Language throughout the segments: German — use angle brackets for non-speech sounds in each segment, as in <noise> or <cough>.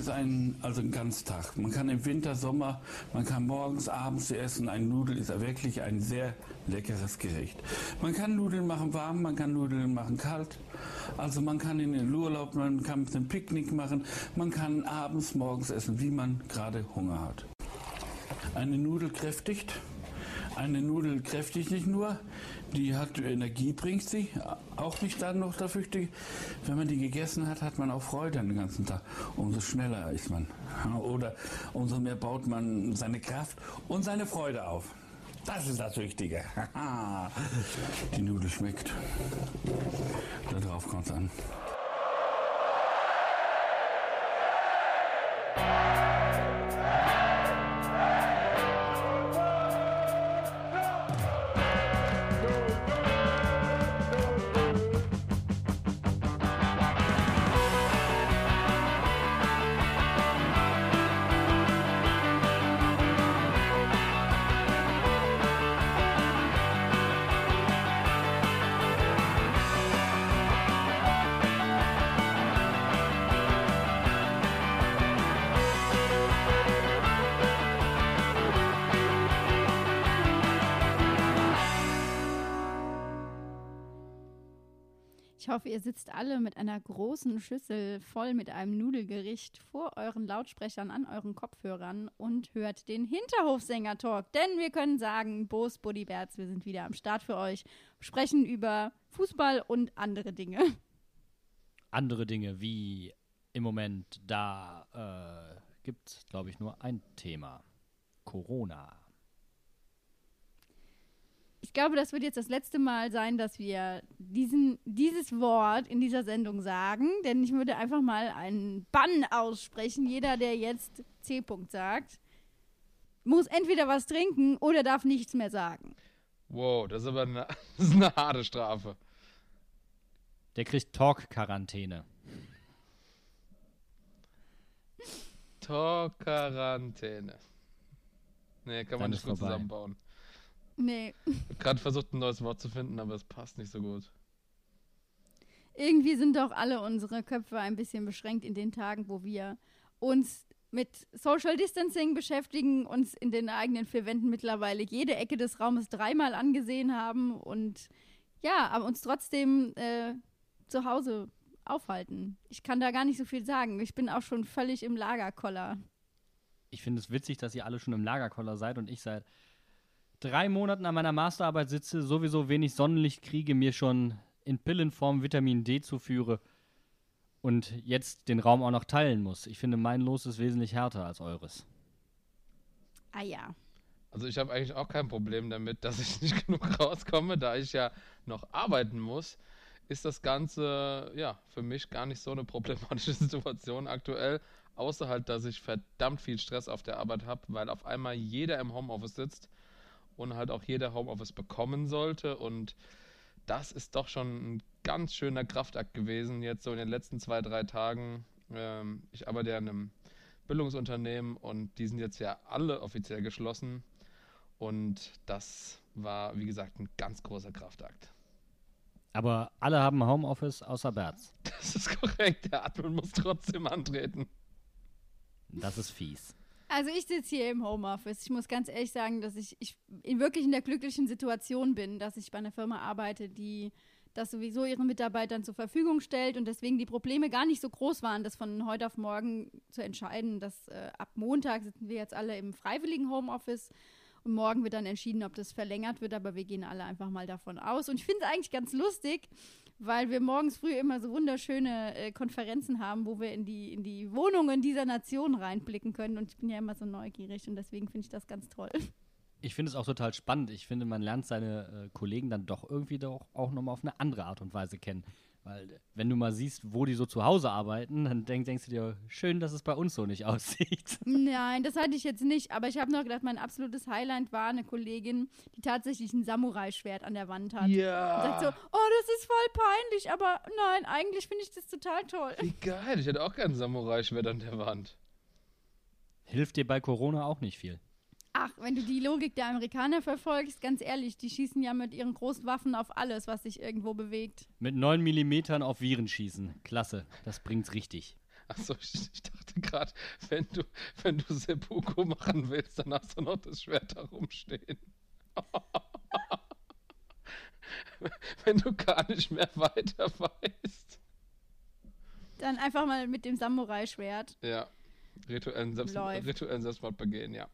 ist ein, also ein Ganztag. Man kann im Winter, Sommer, man kann morgens, abends essen. Ein Nudel ist wirklich ein sehr leckeres Gericht. Man kann Nudeln machen warm, man kann Nudeln machen kalt. Also man kann in den Urlaub, man kann ein Picknick machen, man kann abends, morgens essen, wie man gerade Hunger hat. Eine Nudel kräftigt. Eine Nudel kräftigt nicht nur, die hat Energie, bringt sie, auch nicht dann noch dafür. Wenn man die gegessen hat, hat man auch Freude den ganzen Tag. Umso schneller ist man. Oder umso mehr baut man seine Kraft und seine Freude auf. Das ist das Wichtige. <laughs> die Nudel schmeckt. Darauf kommt es an. Ihr sitzt alle mit einer großen Schüssel voll mit einem Nudelgericht vor euren Lautsprechern an euren Kopfhörern und hört den Hinterhofsänger-Talk. Denn wir können sagen, Bo's Bodyberts, wir sind wieder am Start für euch, sprechen über Fußball und andere Dinge. Andere Dinge wie im Moment, da äh, gibt es, glaube ich, nur ein Thema. Corona ich glaube, das wird jetzt das letzte Mal sein, dass wir diesen, dieses Wort in dieser Sendung sagen, denn ich würde einfach mal einen Bann aussprechen. Jeder, der jetzt C-Punkt sagt, muss entweder was trinken oder darf nichts mehr sagen. Wow, das ist aber eine, <laughs> das ist eine harte Strafe. Der kriegt Talk-Quarantäne. Talk-Quarantäne. Nee, kann man Dann nicht gut zusammenbauen. Nee. Ich habe gerade versucht, ein neues Wort zu finden, aber es passt nicht so gut. Irgendwie sind doch alle unsere Köpfe ein bisschen beschränkt in den Tagen, wo wir uns mit Social Distancing beschäftigen, uns in den eigenen vier Wänden mittlerweile jede Ecke des Raumes dreimal angesehen haben und ja, aber uns trotzdem äh, zu Hause aufhalten. Ich kann da gar nicht so viel sagen. Ich bin auch schon völlig im Lagerkoller. Ich finde es witzig, dass ihr alle schon im Lagerkoller seid und ich seit drei Monaten an meiner Masterarbeit sitze, sowieso wenig Sonnenlicht kriege, mir schon in Pillenform Vitamin D zuführe und jetzt den Raum auch noch teilen muss. Ich finde, mein Los ist wesentlich härter als eures. Ah ja. Also ich habe eigentlich auch kein Problem damit, dass ich nicht <laughs> genug rauskomme, da ich ja noch arbeiten muss. Ist das Ganze ja für mich gar nicht so eine problematische <laughs> Situation aktuell, außer halt, dass ich verdammt viel Stress auf der Arbeit habe, weil auf einmal jeder im Homeoffice sitzt und halt auch jeder Homeoffice bekommen sollte. Und das ist doch schon ein ganz schöner Kraftakt gewesen, jetzt so in den letzten zwei, drei Tagen. Ähm, ich arbeite ja in einem Bildungsunternehmen und die sind jetzt ja alle offiziell geschlossen. Und das war, wie gesagt, ein ganz großer Kraftakt. Aber alle haben Homeoffice außer Berz. <laughs> Das ist korrekt. Der Admin muss trotzdem antreten. Das ist fies. Also ich sitze hier im Homeoffice. Ich muss ganz ehrlich sagen, dass ich, ich wirklich in der glücklichen Situation bin, dass ich bei einer Firma arbeite, die das sowieso ihren Mitarbeitern zur Verfügung stellt und deswegen die Probleme gar nicht so groß waren, das von heute auf morgen zu entscheiden, dass äh, ab Montag sitzen wir jetzt alle im freiwilligen Homeoffice und morgen wird dann entschieden, ob das verlängert wird, aber wir gehen alle einfach mal davon aus. Und ich finde es eigentlich ganz lustig, weil wir morgens früh immer so wunderschöne äh, Konferenzen haben, wo wir in die, in die Wohnungen dieser Nation reinblicken können. Und ich bin ja immer so neugierig und deswegen finde ich das ganz toll. Ich finde es auch total spannend. Ich finde, man lernt seine äh, Kollegen dann doch irgendwie doch auch nochmal auf eine andere Art und Weise kennen. Weil, wenn du mal siehst, wo die so zu Hause arbeiten, dann denk, denkst du dir, schön, dass es bei uns so nicht <laughs> aussieht. Nein, das hatte ich jetzt nicht. Aber ich habe noch gedacht, mein absolutes Highlight war eine Kollegin, die tatsächlich ein Samurai-Schwert an der Wand hat. Ja. Und sagt so, oh, das ist voll peinlich, aber nein, eigentlich finde ich das total toll. Wie geil, ich hätte auch gern ein Samurai-Schwert an der Wand. Hilft dir bei Corona auch nicht viel. Ach, wenn du die Logik der Amerikaner verfolgst, ganz ehrlich, die schießen ja mit ihren großen Waffen auf alles, was sich irgendwo bewegt. Mit 9 mm auf Viren schießen. Klasse, das bringt's richtig. Achso, ich, ich dachte Gerade wenn du, wenn du Seppuku machen willst, dann hast du noch das Schwert da rumstehen. <laughs> wenn du gar nicht mehr weiter weißt. Dann einfach mal mit dem Samurai-Schwert. Ja. Rituellen, Selbst Läuft. rituellen Selbstmord begehen, ja.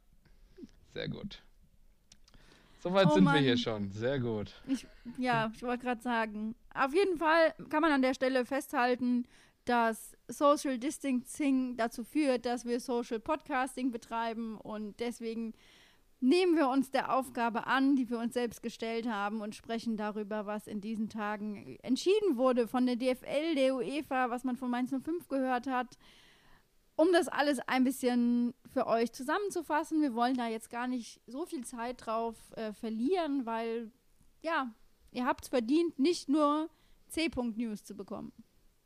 Sehr gut. Soweit Oh sind Mann. wir hier schon. Sehr gut. Ich, ja, ich wollte gerade sagen. Auf jeden Fall kann man an der Stelle festhalten, dass Social Distancing dazu führt, dass wir Social Podcasting betreiben und deswegen nehmen wir uns der Aufgabe an, die wir uns selbst gestellt haben und sprechen darüber, was in diesen Tagen entschieden wurde von der DFL, der UEFA, was man von Mainz 05 gehört hat. Um das alles ein bisschen für euch zusammenzufassen, wir wollen da jetzt gar nicht so viel Zeit drauf äh, verlieren, weil ja, ihr habt es verdient, nicht nur C-Punkt-News zu bekommen.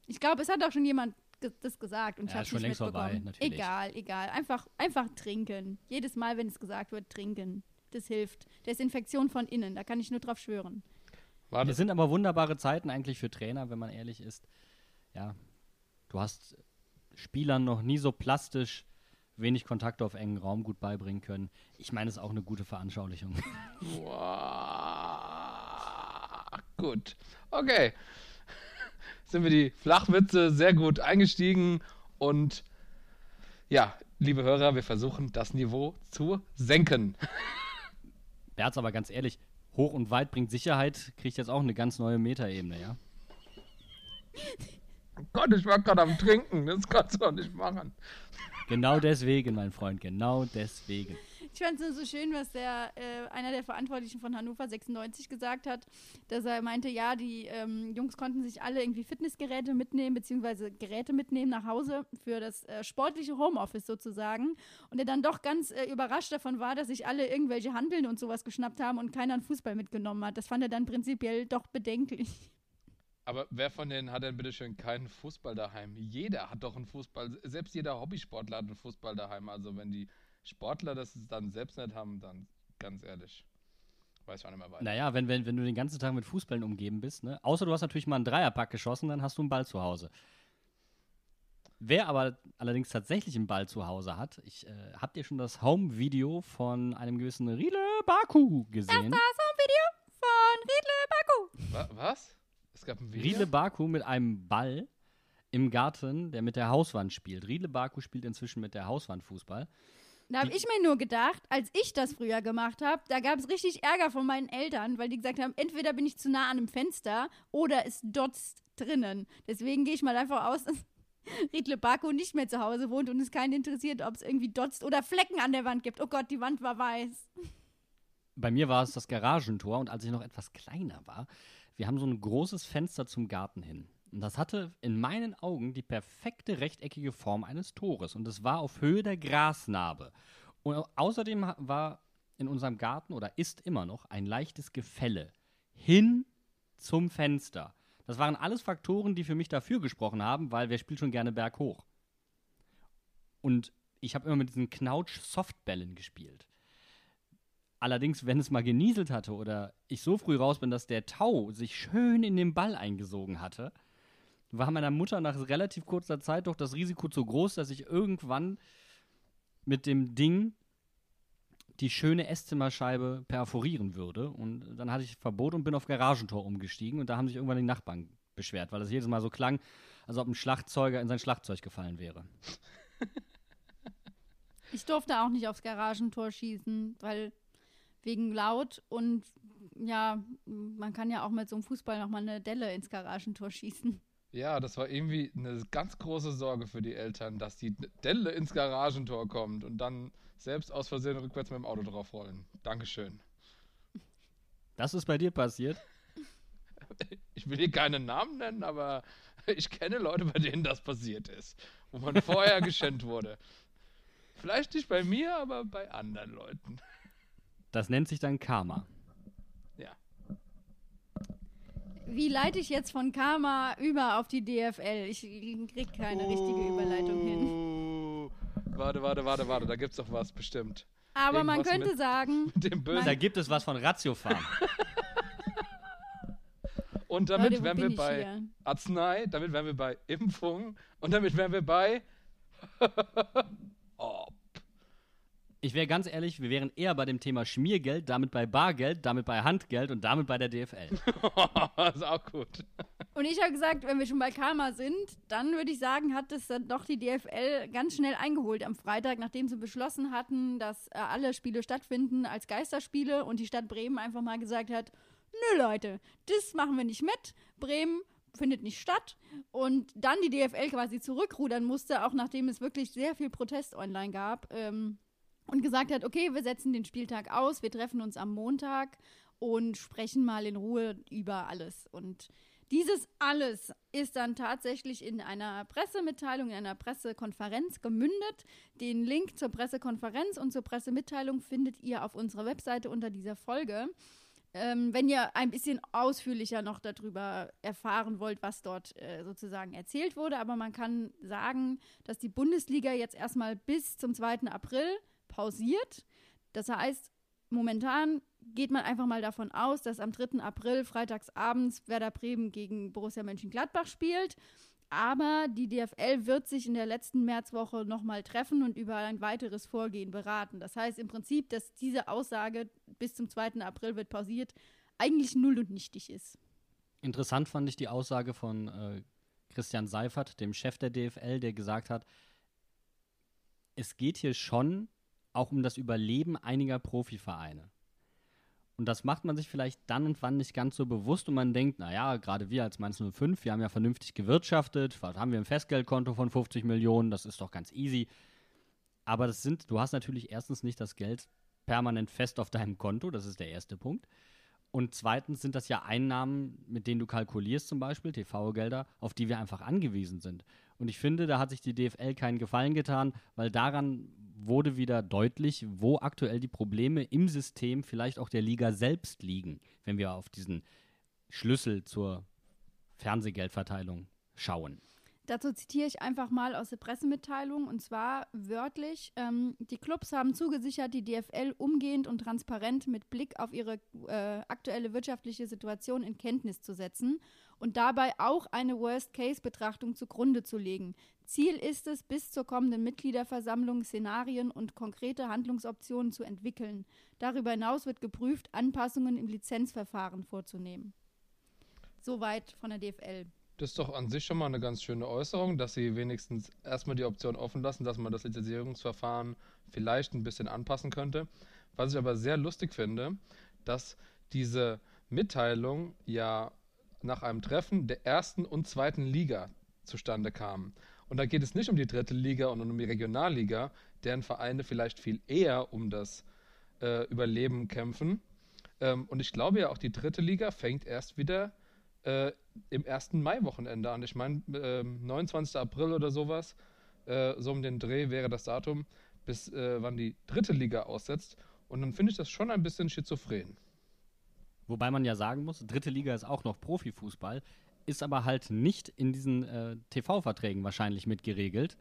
Ich glaube, es hat auch schon jemand ge das gesagt und ich Ja, habe ist schon längst vorbei, natürlich. Egal, egal. Einfach, einfach trinken. Jedes Mal, wenn es gesagt wird, trinken. Das hilft. Desinfektion von innen, da kann ich nur drauf schwören. Warte, Es sind aber wunderbare Zeiten eigentlich für Trainer, wenn man ehrlich ist. Ja, du hast Spielern noch nie so plastisch wenig Kontakt auf engen Raum gut beibringen können. Ich meine, es ist auch eine gute Veranschaulichung. <laughs> Wow. Gut. Okay. Sind wir die Flachwitze sehr gut eingestiegen und ja, liebe Hörer, wir versuchen das Niveau zu senken. <laughs> Berz, aber ganz ehrlich, hoch und weit bringt Sicherheit, kriegt jetzt auch eine ganz neue Metaebene, ja? <laughs> Oh Gott, ich war gerade am Trinken, das kannst du doch nicht machen. Genau deswegen, mein Freund, genau deswegen. Ich fand es nur so schön, was der, äh, einer der Verantwortlichen von Hannover 96 gesagt hat, dass er meinte, ja, die ähm, Jungs konnten sich alle irgendwie Fitnessgeräte mitnehmen, beziehungsweise Geräte mitnehmen nach Hause für das äh, sportliche Homeoffice sozusagen. Und er dann doch ganz äh, überrascht davon war, dass sich alle irgendwelche Handeln und sowas geschnappt haben und keiner einen Fußball mitgenommen hat. Das fand er dann prinzipiell doch bedenklich. Aber wer von denen hat denn bitte schön keinen Fußball daheim? Jeder hat doch einen Fußball. Selbst jeder Hobbysportler hat einen Fußball daheim. Also wenn die Sportler das dann selbst nicht haben, dann ganz ehrlich. Weiß ich auch nicht mehr weiter. Naja, wenn, wenn, wenn du den ganzen Tag mit Fußballen umgeben bist, ne? Außer du hast natürlich mal einen Dreierpack geschossen, dann hast du einen Ball zu Hause. Wer aber allerdings tatsächlich einen Ball zu Hause hat, ich, äh, habt ihr schon das Home-Video von einem gewissen Riedle Baku gesehen? Das Home-Video von Riedle Baku. Wa was? Es gab ein Video? Riedle Baku mit einem Ball im Garten, der mit der Hauswand spielt. Riedle Baku spielt inzwischen mit der Hauswand Fußball. Da habe ich mir nur gedacht, als ich das früher gemacht habe, da gab es richtig Ärger von meinen Eltern, weil die gesagt haben, entweder bin ich zu nah an einem Fenster oder es dotzt drinnen. Deswegen gehe ich mal einfach aus, <laughs> dass Riedle Baku nicht mehr zu Hause wohnt und es keinen interessiert, ob es irgendwie dotzt oder Flecken an der Wand gibt. Oh Gott, die Wand war weiß. Bei mir war es das Garagentor und als ich noch etwas kleiner war, wir haben so ein großes Fenster zum Garten hin. Und das hatte in meinen Augen die perfekte rechteckige Form eines Tores und es war auf Höhe der Grasnarbe. Und au- außerdem war in unserem Garten oder ist immer noch ein leichtes Gefälle hin zum Fenster. Das waren alles Faktoren, die für mich dafür gesprochen haben, weil wer spielt schon gerne berghoch? Und ich habe immer mit diesen Knautsch-Softbällen gespielt. Allerdings, wenn es mal genieselt hatte oder ich so früh raus bin, dass der Tau sich schön in den Ball eingesogen hatte, war meiner Mutter nach relativ kurzer Zeit doch das Risiko zu groß, dass ich irgendwann mit dem Ding die schöne Esszimmerscheibe perforieren würde. Und dann hatte ich Verbot und bin auf Garagentor umgestiegen und da haben sich irgendwann die Nachbarn beschwert, weil es jedes Mal so klang, als ob ein Schlagzeuger in sein Schlagzeug gefallen wäre. <laughs> Ich durfte auch nicht aufs Garagentor schießen, weil wegen laut und ja, man kann ja auch mit so einem Fußball nochmal eine Delle ins Garagentor schießen. Ja, das war irgendwie eine ganz große Sorge für die Eltern, dass die Delle ins Garagentor kommt und dann selbst aus Versehen rückwärts mit dem Auto draufrollen. Dankeschön. Das ist bei dir passiert. <laughs> Ich will hier keinen Namen nennen, aber <laughs> ich kenne Leute, bei denen das passiert ist. Wo man vorher <laughs> geschenkt wurde. Vielleicht nicht bei mir, aber bei anderen Leuten. Das nennt sich dann Karma. Ja. Wie leite ich jetzt von Karma über auf die DFL? Ich krieg keine richtige Überleitung hin. hin. Warte, warte, warte, warte. Da gibt's doch was bestimmt. Aber man Irgendwas könnte mit- sagen, <laughs> Mit dem Bösen. Da gibt es was von Ratiofarm. <laughs> Und damit Leute, wären wir bei hier? Arznei, damit wären wir bei Impfung und damit wären wir bei <laughs> Ob. Ich wäre ganz ehrlich, wir wären eher bei dem Thema Schmiergeld, damit bei Bargeld, damit bei Handgeld und damit bei der DFL. <laughs> das ist auch gut. Und ich habe gesagt, wenn wir schon bei Karma sind, dann würde ich sagen, hat es dann doch die DFL ganz schnell eingeholt am Freitag, nachdem sie beschlossen hatten, dass äh, alle Spiele stattfinden als Geisterspiele und die Stadt Bremen einfach mal gesagt hat, nö Leute, das machen wir nicht mit. Bremen findet nicht statt. Und dann die DFL quasi zurückrudern musste, auch nachdem es wirklich sehr viel Protest online gab. Ähm, und gesagt hat, okay, wir setzen den Spieltag aus, wir treffen uns am Montag und sprechen mal in Ruhe über alles. Und dieses alles ist dann tatsächlich in einer Pressemitteilung, in einer Pressekonferenz gemündet. Den Link zur Pressekonferenz und zur Pressemitteilung findet ihr auf unserer Webseite unter dieser Folge. Ähm, wenn ihr ein bisschen ausführlicher noch darüber erfahren wollt, was dort äh, sozusagen erzählt wurde. Aber man kann sagen, dass die Bundesliga jetzt erstmal bis zum 2. April pausiert. Das heißt, momentan geht man einfach mal davon aus, dass am 3. April freitagsabends Werder Bremen gegen Borussia Mönchengladbach spielt. Aber die DFL wird sich in der letzten Märzwoche nochmal treffen und über ein weiteres Vorgehen beraten. Das heißt im Prinzip, dass diese Aussage bis zum 2. April wird pausiert, eigentlich null und nichtig ist. Interessant fand ich die Aussage von äh, Christian Seifert, dem Chef der DFL, der gesagt hat, es geht hier schon auch um das Überleben einiger Profivereine. Und das macht man sich vielleicht dann und wann nicht ganz so bewusst und man denkt, naja, gerade wir als Mainz 05, wir haben ja vernünftig gewirtschaftet, haben wir ein Festgeldkonto von 50 Millionen, das ist doch ganz easy. Aber das sind, du hast natürlich erstens nicht das Geld permanent fest auf deinem Konto, das ist der erste Punkt. Und zweitens sind das ja Einnahmen, mit denen du kalkulierst, zum Beispiel TV-Gelder, auf die wir einfach angewiesen sind. Und ich finde, da hat sich die DFL keinen Gefallen getan, weil daran wurde wieder deutlich, wo aktuell die Probleme im System vielleicht auch der Liga selbst liegen, wenn wir auf diesen Schlüssel zur Fernsehgeldverteilung schauen. Dazu zitiere ich einfach mal aus der Pressemitteilung und zwar wörtlich: ähm, Die Clubs haben zugesichert, die DFL umgehend und transparent mit Blick auf ihre äh, aktuelle wirtschaftliche Situation in Kenntnis zu setzen und dabei auch eine Worst-Case-Betrachtung zugrunde zu legen. Ziel ist es, bis zur kommenden Mitgliederversammlung Szenarien und konkrete Handlungsoptionen zu entwickeln. Darüber hinaus wird geprüft, Anpassungen im Lizenzverfahren vorzunehmen. Soweit von der DFL. Das ist doch an sich schon mal eine ganz schöne Äußerung, dass sie wenigstens erstmal die Option offen lassen, dass man das Lizenzierungsverfahren vielleicht ein bisschen anpassen könnte. Was ich aber sehr lustig finde, dass diese Mitteilung ja nach einem Treffen der ersten und zweiten Liga zustande kam. Und da geht es nicht um die dritte Liga und um die Regionalliga, deren Vereine vielleicht viel eher um das äh, Überleben kämpfen. Ähm, und ich glaube ja auch, die dritte Liga fängt erst wieder äh, im ersten Mai-Wochenende an. Ich meine, äh, 29. April oder sowas, äh, so um den Dreh wäre das Datum, bis äh, wann die dritte Liga aussetzt. Und dann finde ich das schon ein bisschen schizophren. Wobei man ja sagen muss, dritte Liga ist auch noch Profifußball, ist aber halt nicht in diesen äh, TV-Verträgen wahrscheinlich mit geregelt.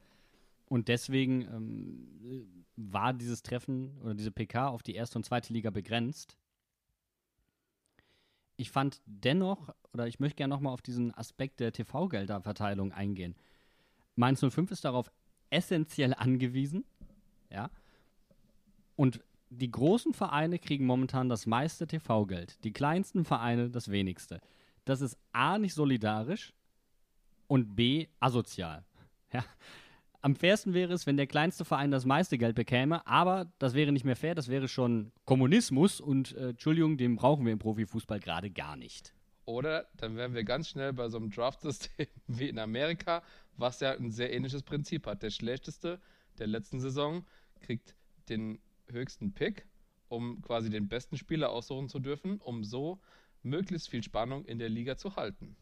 Und deswegen ähm, war dieses Treffen oder diese PK auf die erste und zweite Liga begrenzt ich fand dennoch, oder ich möchte gerne nochmal auf diesen Aspekt der TV-Gelderverteilung eingehen. Mainz 05 ist darauf essentiell angewiesen, ja. Und die großen Vereine kriegen momentan das meiste TV-Geld, die kleinsten Vereine das wenigste. Das ist A nicht solidarisch und B asozial. <laughs> Ja am fairsten wäre es, wenn der kleinste Verein das meiste Geld bekäme, aber das wäre nicht mehr fair, das wäre schon Kommunismus und äh, Entschuldigung, den brauchen wir im Profifußball gerade gar nicht. Oder dann wären wir ganz schnell bei so einem Draft-System <laughs> wie in Amerika, was ja ein sehr ähnliches Prinzip hat. Der schlechteste der letzten Saison kriegt den höchsten Pick, um quasi den besten Spieler aussuchen zu dürfen, um so möglichst viel Spannung in der Liga zu halten.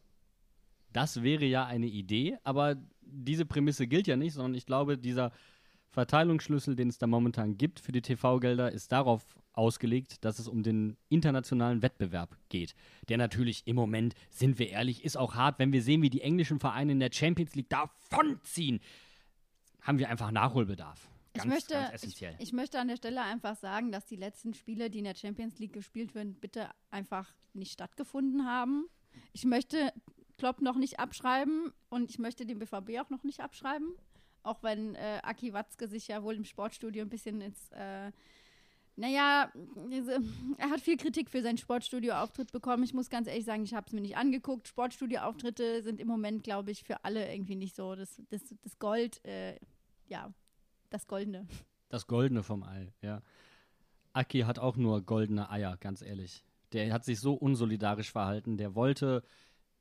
Das wäre ja eine Idee, aber diese Prämisse gilt ja nicht, sondern ich glaube, dieser Verteilungsschlüssel, den es da momentan gibt für die TV-Gelder, ist darauf ausgelegt, dass es um den internationalen Wettbewerb geht. Der natürlich im Moment, sind wir ehrlich, ist auch hart, wenn wir sehen, wie die englischen Vereine in der Champions League davonziehen. Haben wir einfach Nachholbedarf. Ganz, ich, möchte, ganz essentiell. Ich, ich, möchte an der Stelle einfach sagen, dass die letzten Spiele, die in der Champions League gespielt werden, bitte einfach nicht stattgefunden haben. Ich möchte Klopp noch nicht abschreiben und ich möchte den BVB auch noch nicht abschreiben. Auch wenn äh, Aki Watzke sich ja wohl im Sportstudio ein bisschen ins, äh, naja, er hat viel Kritik für seinen Sportstudio-Auftritt bekommen. Ich muss ganz ehrlich sagen, ich habe es mir nicht angeguckt. Sportstudio-Auftritte sind im Moment, glaube ich, für alle irgendwie nicht so das, das, das Gold, äh, ja, das Goldene. Das Goldene vom Ei, ja. Aki hat auch nur goldene Eier, ganz ehrlich. Der hat sich so unsolidarisch verhalten. Der wollte,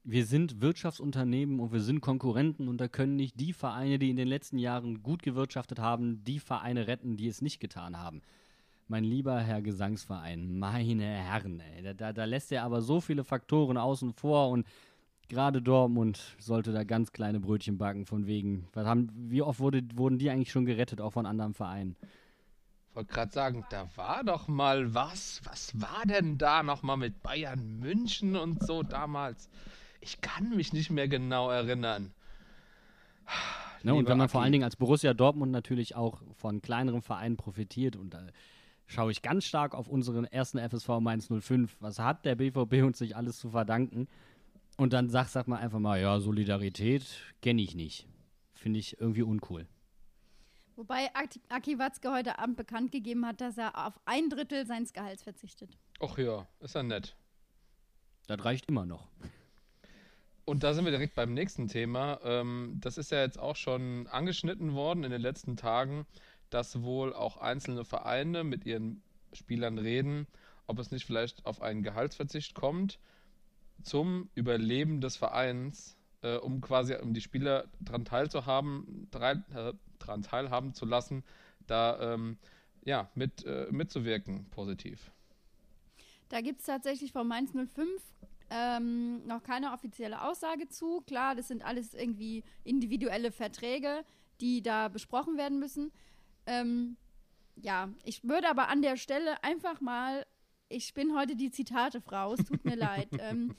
wir sind Wirtschaftsunternehmen und wir sind Konkurrenten und da können nicht die Vereine, die in den letzten Jahren gut gewirtschaftet haben, die Vereine retten, die es nicht getan haben. Mein lieber Herr Gesangsverein, meine Herren, ey, da, da, lässt er aber so viele Faktoren außen vor und gerade Dortmund sollte da ganz kleine Brötchen backen, von wegen. Was haben, wie oft wurde, wurden die eigentlich schon gerettet, auch von anderen Vereinen? wollte gerade sagen, da war doch mal was. Was war denn da nochmal mit Bayern München und so damals? Ich kann mich nicht mehr genau erinnern. Ne, und wenn man Aki. vor allen Dingen als Borussia Dortmund natürlich auch von kleineren Vereinen profitiert und da schaue ich ganz stark auf unseren ersten FSV Mainz 05. Was hat der BVB uns sich alles zu verdanken? Und dann sagt, sagt man einfach mal, ja, Solidarität kenne ich nicht. Finde ich irgendwie uncool. Wobei Aki Watzke heute Abend bekannt gegeben hat, dass er auf ein Drittel seines Gehalts verzichtet. Ach ja, ist ja nett. Das reicht immer noch. Und da sind wir direkt beim nächsten Thema. Ähm, das ist ja jetzt auch schon angeschnitten worden in den letzten Tagen, dass wohl auch einzelne Vereine mit ihren Spielern reden, ob es nicht vielleicht auf einen Gehaltsverzicht kommt zum Überleben des Vereins, äh, um quasi um die Spieler daran teilzuhaben, drei, äh, daran teilhaben zu lassen, da ähm, ja, mit, äh, mitzuwirken, positiv. Da gibt es tatsächlich von Mainz 05 ähm, noch keine offizielle Aussage zu. Klar, das sind alles irgendwie individuelle Verträge, die da besprochen werden müssen. Ähm, ja, ich würde aber an der Stelle einfach mal, ich bin heute die Zitate-Frau, es tut mir <laughs> leid. Ähm,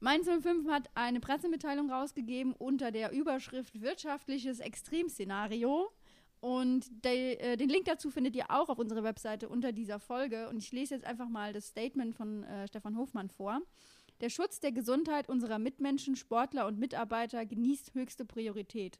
Mainz 05 hat eine Pressemitteilung rausgegeben unter der Überschrift Wirtschaftliches Extremszenario. Und de, äh, den Link dazu findet ihr auch auf unserer Webseite unter dieser Folge. Und ich lese jetzt einfach mal das Statement von äh, Stefan Hofmann vor. Der Schutz der Gesundheit unserer Mitmenschen, Sportler und Mitarbeiter genießt höchste Priorität.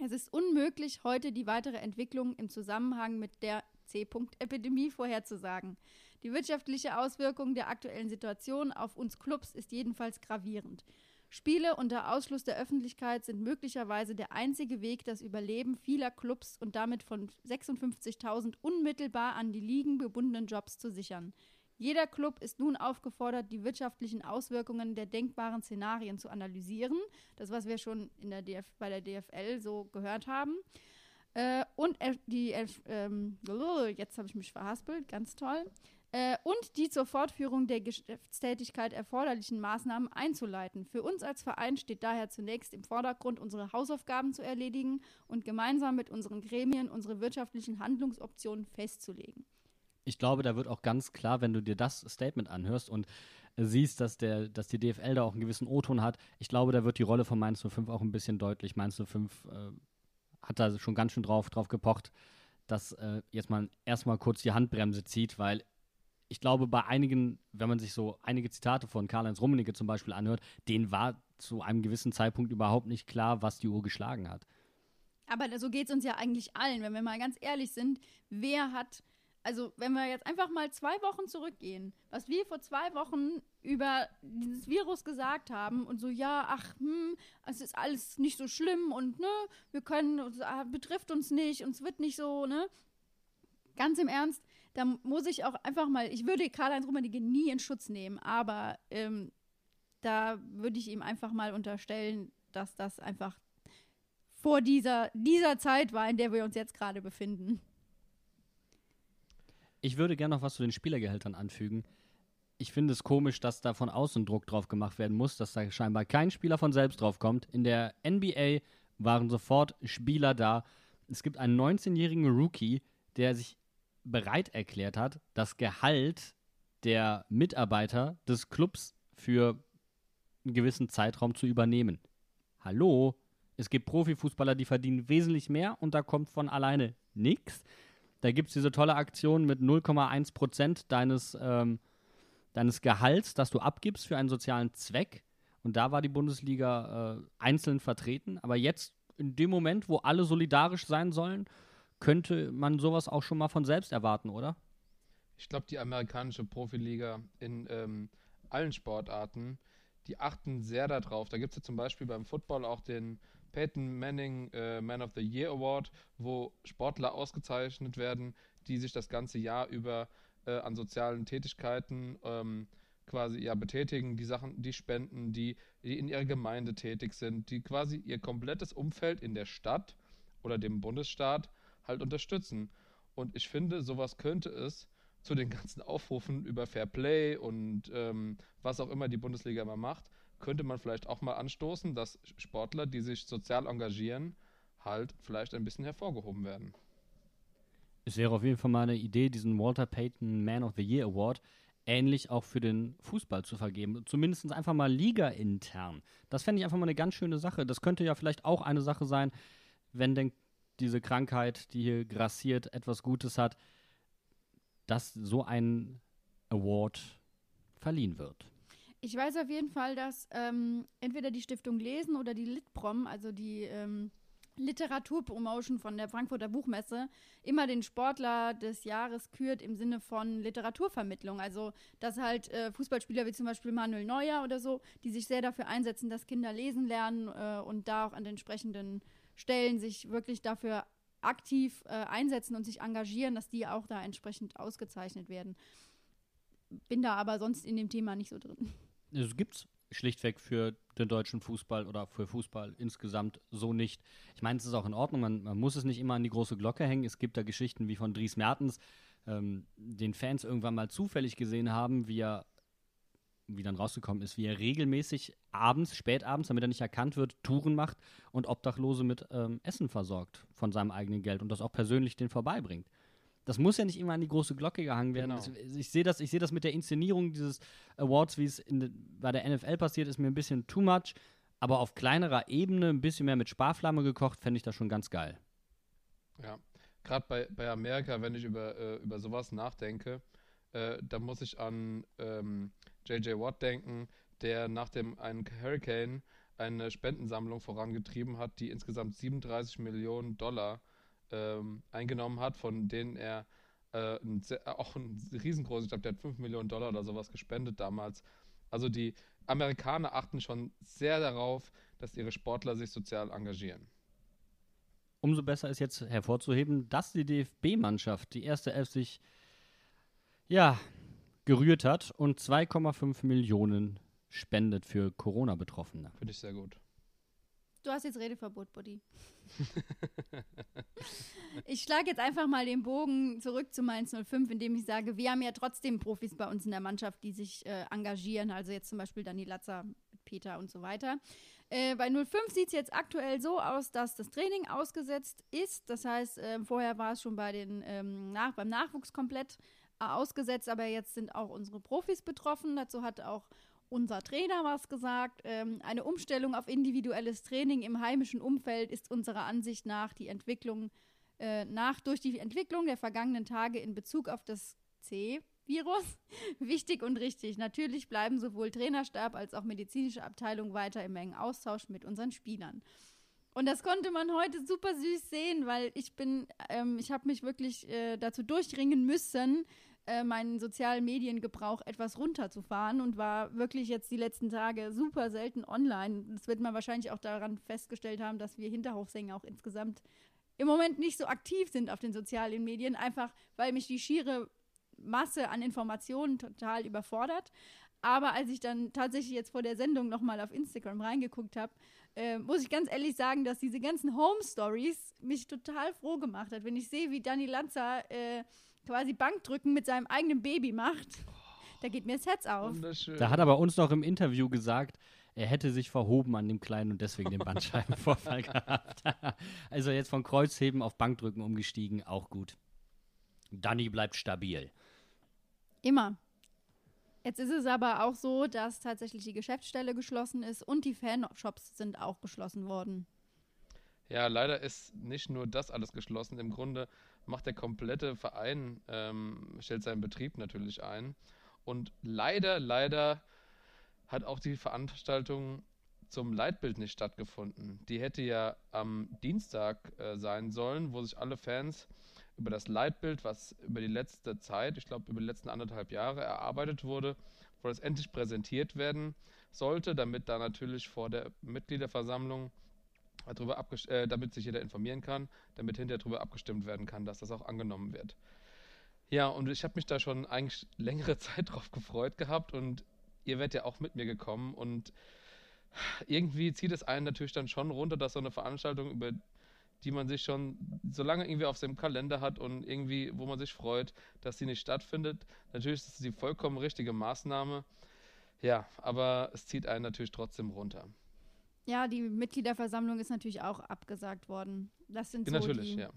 Es ist unmöglich, heute die weitere Entwicklung im Zusammenhang mit der C-Punkt-Epidemie vorherzusagen. Die wirtschaftliche Auswirkung der aktuellen Situation auf uns Clubs ist jedenfalls gravierend. Spiele unter Ausschluss der Öffentlichkeit sind möglicherweise der einzige Weg, das Überleben vieler Clubs und damit von 56.000 unmittelbar an die Ligen gebundenen Jobs zu sichern. Jeder Club ist nun aufgefordert, die wirtschaftlichen Auswirkungen der denkbaren Szenarien zu analysieren. Das, was wir schon in der DF bei der DFL so gehört haben. Äh, und die, äh, <laughs> jetzt habe ich mich verhaspelt, ganz toll äh, und die zur Fortführung der Geschäftstätigkeit erforderlichen Maßnahmen einzuleiten. Für uns als Verein steht daher zunächst im Vordergrund, unsere Hausaufgaben zu erledigen und gemeinsam mit unseren Gremien unsere wirtschaftlichen Handlungsoptionen festzulegen. Ich glaube, da wird auch ganz klar, wenn du dir das Statement anhörst und siehst, dass, der, dass die DFL da auch einen gewissen O-Ton hat, ich glaube, da wird die Rolle von Mainz 05 auch ein bisschen deutlich. Mainz 05 äh, hat da schon ganz schön drauf, drauf gepocht, dass äh, jetzt man erstmal kurz die Handbremse zieht, weil ich glaube, bei einigen, wenn man sich so einige Zitate von Karl-Heinz Rummenigge zum Beispiel anhört, denen war zu einem gewissen Zeitpunkt überhaupt nicht klar, was die Uhr geschlagen hat. Aber so geht es uns ja eigentlich allen, wenn wir mal ganz ehrlich sind. Wer hat, also wenn wir jetzt einfach mal zwei Wochen zurückgehen, was wir vor zwei Wochen über dieses Virus gesagt haben und so, ja, ach, hm, es ist alles nicht so schlimm und ne, wir können, es ah, betrifft uns nicht und es wird nicht so, ne? Ganz im Ernst, da muss ich auch einfach mal, ich würde Karl-Heinz Rummenigge nie in Schutz nehmen, aber ähm, da würde ich ihm einfach mal unterstellen, dass das einfach vor dieser, dieser Zeit war, in der wir uns jetzt gerade befinden. Ich würde gerne noch was zu den Spielergehältern anfügen. Ich finde es komisch, dass da von außen Druck drauf gemacht werden muss, dass da scheinbar kein Spieler von selbst drauf kommt. In der NBA waren sofort Spieler da. Es gibt einen 19-jährigen Rookie, der sich bereit erklärt hat, das Gehalt der Mitarbeiter des Clubs für einen gewissen Zeitraum zu übernehmen. Hallo? Es gibt Profifußballer, die verdienen wesentlich mehr und da kommt von alleine nichts. Da gibt es diese tolle Aktion mit 0,1 Prozent deines, ähm, deines Gehalts, das du abgibst für einen sozialen Zweck. Und da war die Bundesliga äh, einzeln vertreten. Aber jetzt in dem Moment, wo alle solidarisch sein sollen, könnte man sowas auch schon mal von selbst erwarten, oder? Ich glaube, die amerikanische Profiliga in ähm, allen Sportarten, die achten sehr darauf. Da gibt es ja zum Beispiel beim Football auch den Peyton Manning äh, Man of the Year Award, wo Sportler ausgezeichnet werden, die sich das ganze Jahr über äh, an sozialen Tätigkeiten ähm, quasi ja betätigen, die Sachen, die spenden, die, die in ihrer Gemeinde tätig sind, die quasi ihr komplettes Umfeld in der Stadt oder dem Bundesstaat halt unterstützen. Und ich finde, sowas könnte es zu den ganzen Aufrufen über Fair Play und ähm, was auch immer die Bundesliga immer macht, könnte man vielleicht auch mal anstoßen, dass Sportler, die sich sozial engagieren, halt vielleicht ein bisschen hervorgehoben werden. Es wäre auf jeden Fall mal eine Idee, diesen Walter Payton Man of the Year Award ähnlich auch für den Fußball zu vergeben. Zumindest einfach mal liga-intern. Das fände ich einfach mal eine ganz schöne Sache. Das könnte ja vielleicht auch eine Sache sein, wenn denn diese Krankheit, die hier grassiert, etwas Gutes hat, dass so ein Award verliehen wird. Ich weiß auf jeden Fall, dass ähm, entweder die Stiftung Lesen oder die Litprom, also die ähm, Literaturpromotion von der Frankfurter Buchmesse immer den Sportler des Jahres kürt im Sinne von Literaturvermittlung. Also, dass halt äh, Fußballspieler wie zum Beispiel Manuel Neuer oder so, die sich sehr dafür einsetzen, dass Kinder lesen lernen äh, und da auch an den entsprechenden Stellen sich wirklich dafür aktiv äh, einsetzen und sich engagieren, dass die auch da entsprechend ausgezeichnet werden. Bin da aber sonst in dem Thema nicht so drin. Es gibt schlichtweg für den deutschen Fußball oder für Fußball insgesamt so nicht. Ich meine, es ist auch in Ordnung, man, man, muss es nicht immer an die große Glocke hängen. Es gibt da Geschichten wie von Dries Mertens, ähm, den Fans irgendwann mal zufällig gesehen haben, wie er, wie dann rausgekommen ist, wie er regelmäßig abends, spätabends, damit er nicht erkannt wird, Touren macht und Obdachlose mit ähm, Essen versorgt von seinem eigenen Geld und das auch persönlich den vorbeibringt das muss ja nicht immer an die große Glocke gehangen werden. Genau. Ich sehe das, seh das mit der Inszenierung dieses Awards, wie es in, bei der NFL passiert, ist mir ein bisschen too much. Aber auf kleinerer Ebene, ein bisschen mehr mit Sparflamme gekocht, fände ich das schon ganz geil. Ja, gerade bei, bei Amerika, wenn ich über, äh, über sowas nachdenke, äh, da muss ich an ähm, J.J. Watt denken, der nach dem einen Hurricane eine Spendensammlung vorangetrieben hat, die insgesamt 37 Millionen Dollar ähm, eingenommen hat, von denen er äh, ein sehr, auch ein riesengroßes, ich glaube, der hat 5 Millionen Dollar oder sowas gespendet damals. Also die Amerikaner achten schon sehr darauf, dass ihre Sportler sich sozial engagieren. Umso besser ist jetzt hervorzuheben, dass die DFB-Mannschaft, die erste Elf, sich ja, gerührt hat und 2,5 Millionen spendet für Corona-Betroffene. Finde ich sehr gut. Du hast jetzt Redeverbot, Buddy. ich schlage jetzt einfach mal den Bogen zurück zu Mainz 05, indem ich sage, wir haben ja trotzdem Profis bei uns in der Mannschaft, die sich äh, engagieren. Also jetzt zum Beispiel Dani Latzer, Peter und so weiter. Äh, bei 05 sieht es jetzt aktuell so aus, dass das Training ausgesetzt ist. Das heißt, äh, vorher war es schon bei den, ähm, nach, beim Nachwuchs komplett äh, ausgesetzt, aber jetzt sind auch unsere Profis betroffen. Dazu hat auch unser Trainer was gesagt. Ähm, eine Umstellung auf individuelles Training im heimischen Umfeld ist unserer Ansicht nach die Entwicklung äh, nach durch die Entwicklung der vergangenen Tage in Bezug auf das C-Virus <laughs> wichtig und richtig. Natürlich bleiben sowohl Trainerstab als auch medizinische Abteilung weiter im engen Austausch mit unseren Spielern. Und das konnte man heute super süß sehen, weil ich bin, ähm, ich habe mich wirklich äh, dazu durchringen müssen, äh, meinen sozialen Mediengebrauch etwas runterzufahren und war wirklich jetzt die letzten Tage super selten online. Das wird man wahrscheinlich auch daran festgestellt haben, dass wir Hinterhofsänger auch insgesamt im Moment nicht so aktiv sind auf den sozialen Medien, einfach weil mich die schiere Masse an Informationen total überfordert. Aber als ich dann tatsächlich jetzt vor der Sendung nochmal auf Instagram reingeguckt habe, äh, muss ich ganz ehrlich sagen, dass diese ganzen Home Stories mich total froh gemacht hat. Wenn ich sehe, wie Dani Lanza äh, quasi Bankdrücken mit seinem eigenen Baby macht, da geht mir das Herz auf. Da hat aber uns noch im Interview gesagt, er hätte sich verhoben an dem Kleinen und deswegen den Bandscheibenvorfall <laughs> gehabt. <laughs> also jetzt von Kreuzheben auf Bankdrücken umgestiegen, auch gut. Danny bleibt stabil. Immer. Jetzt ist es aber auch so, dass tatsächlich die Geschäftsstelle geschlossen ist und die Fanshops sind auch geschlossen worden. Ja, leider ist nicht nur das alles geschlossen. Im Grunde macht der komplette Verein, ähm, stellt seinen Betrieb natürlich ein. Und leider, leider hat auch die Veranstaltung zum Leitbild nicht stattgefunden. Die hätte ja am Dienstag äh, sein sollen, wo sich alle Fans über das Leitbild, was über die letzte Zeit, ich glaube über die letzten anderthalb Jahre erarbeitet wurde, wo das endlich präsentiert werden sollte, damit da natürlich vor der Mitgliederversammlung darüber äh, damit sich jeder informieren kann, damit hinterher darüber abgestimmt werden kann, dass das auch angenommen wird. Ja, und ich habe mich da schon eigentlich längere <laughs> Zeit drauf gefreut gehabt und ihr werdet ja auch mit mir gekommen und irgendwie zieht es einen natürlich dann schon runter, dass so eine Veranstaltung, über die man sich schon so lange irgendwie auf seinem Kalender hat und irgendwie, wo man sich freut, dass sie nicht stattfindet. Natürlich ist es die vollkommen richtige Maßnahme. Ja, aber es zieht einen natürlich trotzdem runter. Ja, die Mitgliederversammlung ist natürlich auch abgesagt worden. Das sind so natürlich, die, ja.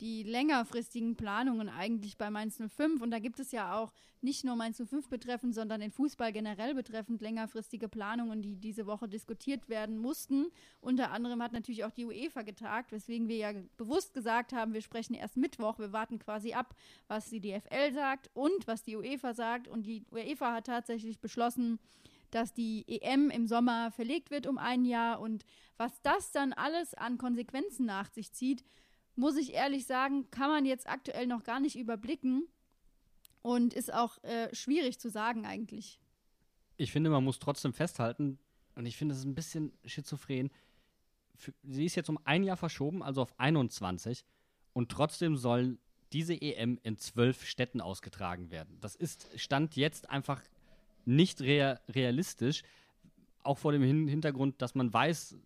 die längerfristigen Planungen eigentlich bei Mainz 05. Und da gibt es ja auch nicht nur Mainz 05 betreffend, sondern den Fußball generell betreffend längerfristige Planungen, die diese Woche diskutiert werden mussten. Unter anderem hat natürlich auch die UEFA getagt, weswegen wir ja bewusst gesagt haben, wir sprechen erst Mittwoch. Wir warten quasi ab, was die DFL sagt und was die UEFA sagt. Und die UEFA hat tatsächlich beschlossen, dass die EM im Sommer verlegt wird um ein Jahr und was das dann alles an Konsequenzen nach sich zieht, muss ich ehrlich sagen, kann man jetzt aktuell noch gar nicht überblicken und ist auch äh, schwierig zu sagen eigentlich. Ich finde, man muss trotzdem festhalten, und ich finde es ein bisschen schizophren, sie ist jetzt um ein Jahr verschoben, also auf 21, und trotzdem soll diese EM in zwölf Städten ausgetragen werden. Das ist Stand jetzt einfach nicht rea realistisch. Auch vor dem Hin Hintergrund, dass man weiß,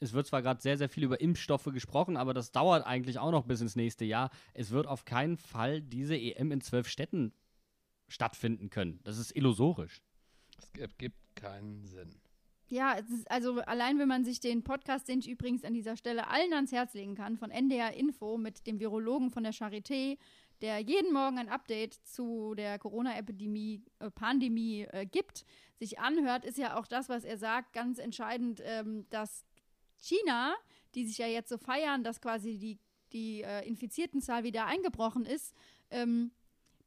es wird zwar gerade sehr, sehr viel über Impfstoffe gesprochen, aber das dauert eigentlich auch noch bis ins nächste Jahr. Es wird auf keinen Fall diese EM in zwölf Städten stattfinden können. Das ist illusorisch. Es gibt keinen Sinn. Ja, also allein wenn man sich den Podcast, den ich übrigens an dieser Stelle allen ans Herz legen kann, von NDR Info mit dem Virologen von der Charité, der jeden Morgen ein Update zu der Corona-Epidemie, äh, Pandemie äh, gibt, sich anhört, ist ja auch das, was er sagt, ganz entscheidend, ähm, dass China, die sich ja jetzt so feiern, dass quasi die, die äh, Infiziertenzahl wieder eingebrochen ist, ähm,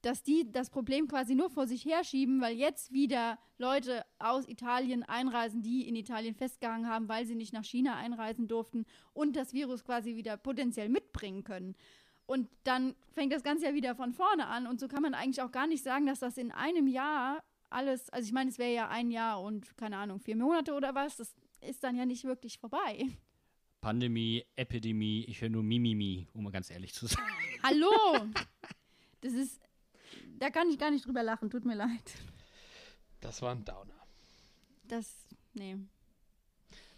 dass die das Problem quasi nur vor sich herschieben, weil jetzt wieder Leute aus Italien einreisen, die in Italien festgehangen haben, weil sie nicht nach China einreisen durften und das Virus quasi wieder potenziell mitbringen können. Und dann fängt das Ganze ja wieder von vorne an. Und so kann man eigentlich auch gar nicht sagen, dass das in einem Jahr alles, also ich meine, es wäre ja ein Jahr und keine Ahnung, vier Monate oder was, das ist dann ja nicht wirklich vorbei. Pandemie, Epidemie, ich höre nur Mimimi, um mal ganz ehrlich zu sein. <laughs> Hallo! Das ist, da kann ich gar nicht drüber lachen, tut mir leid. Das war ein Downer. Das, nee.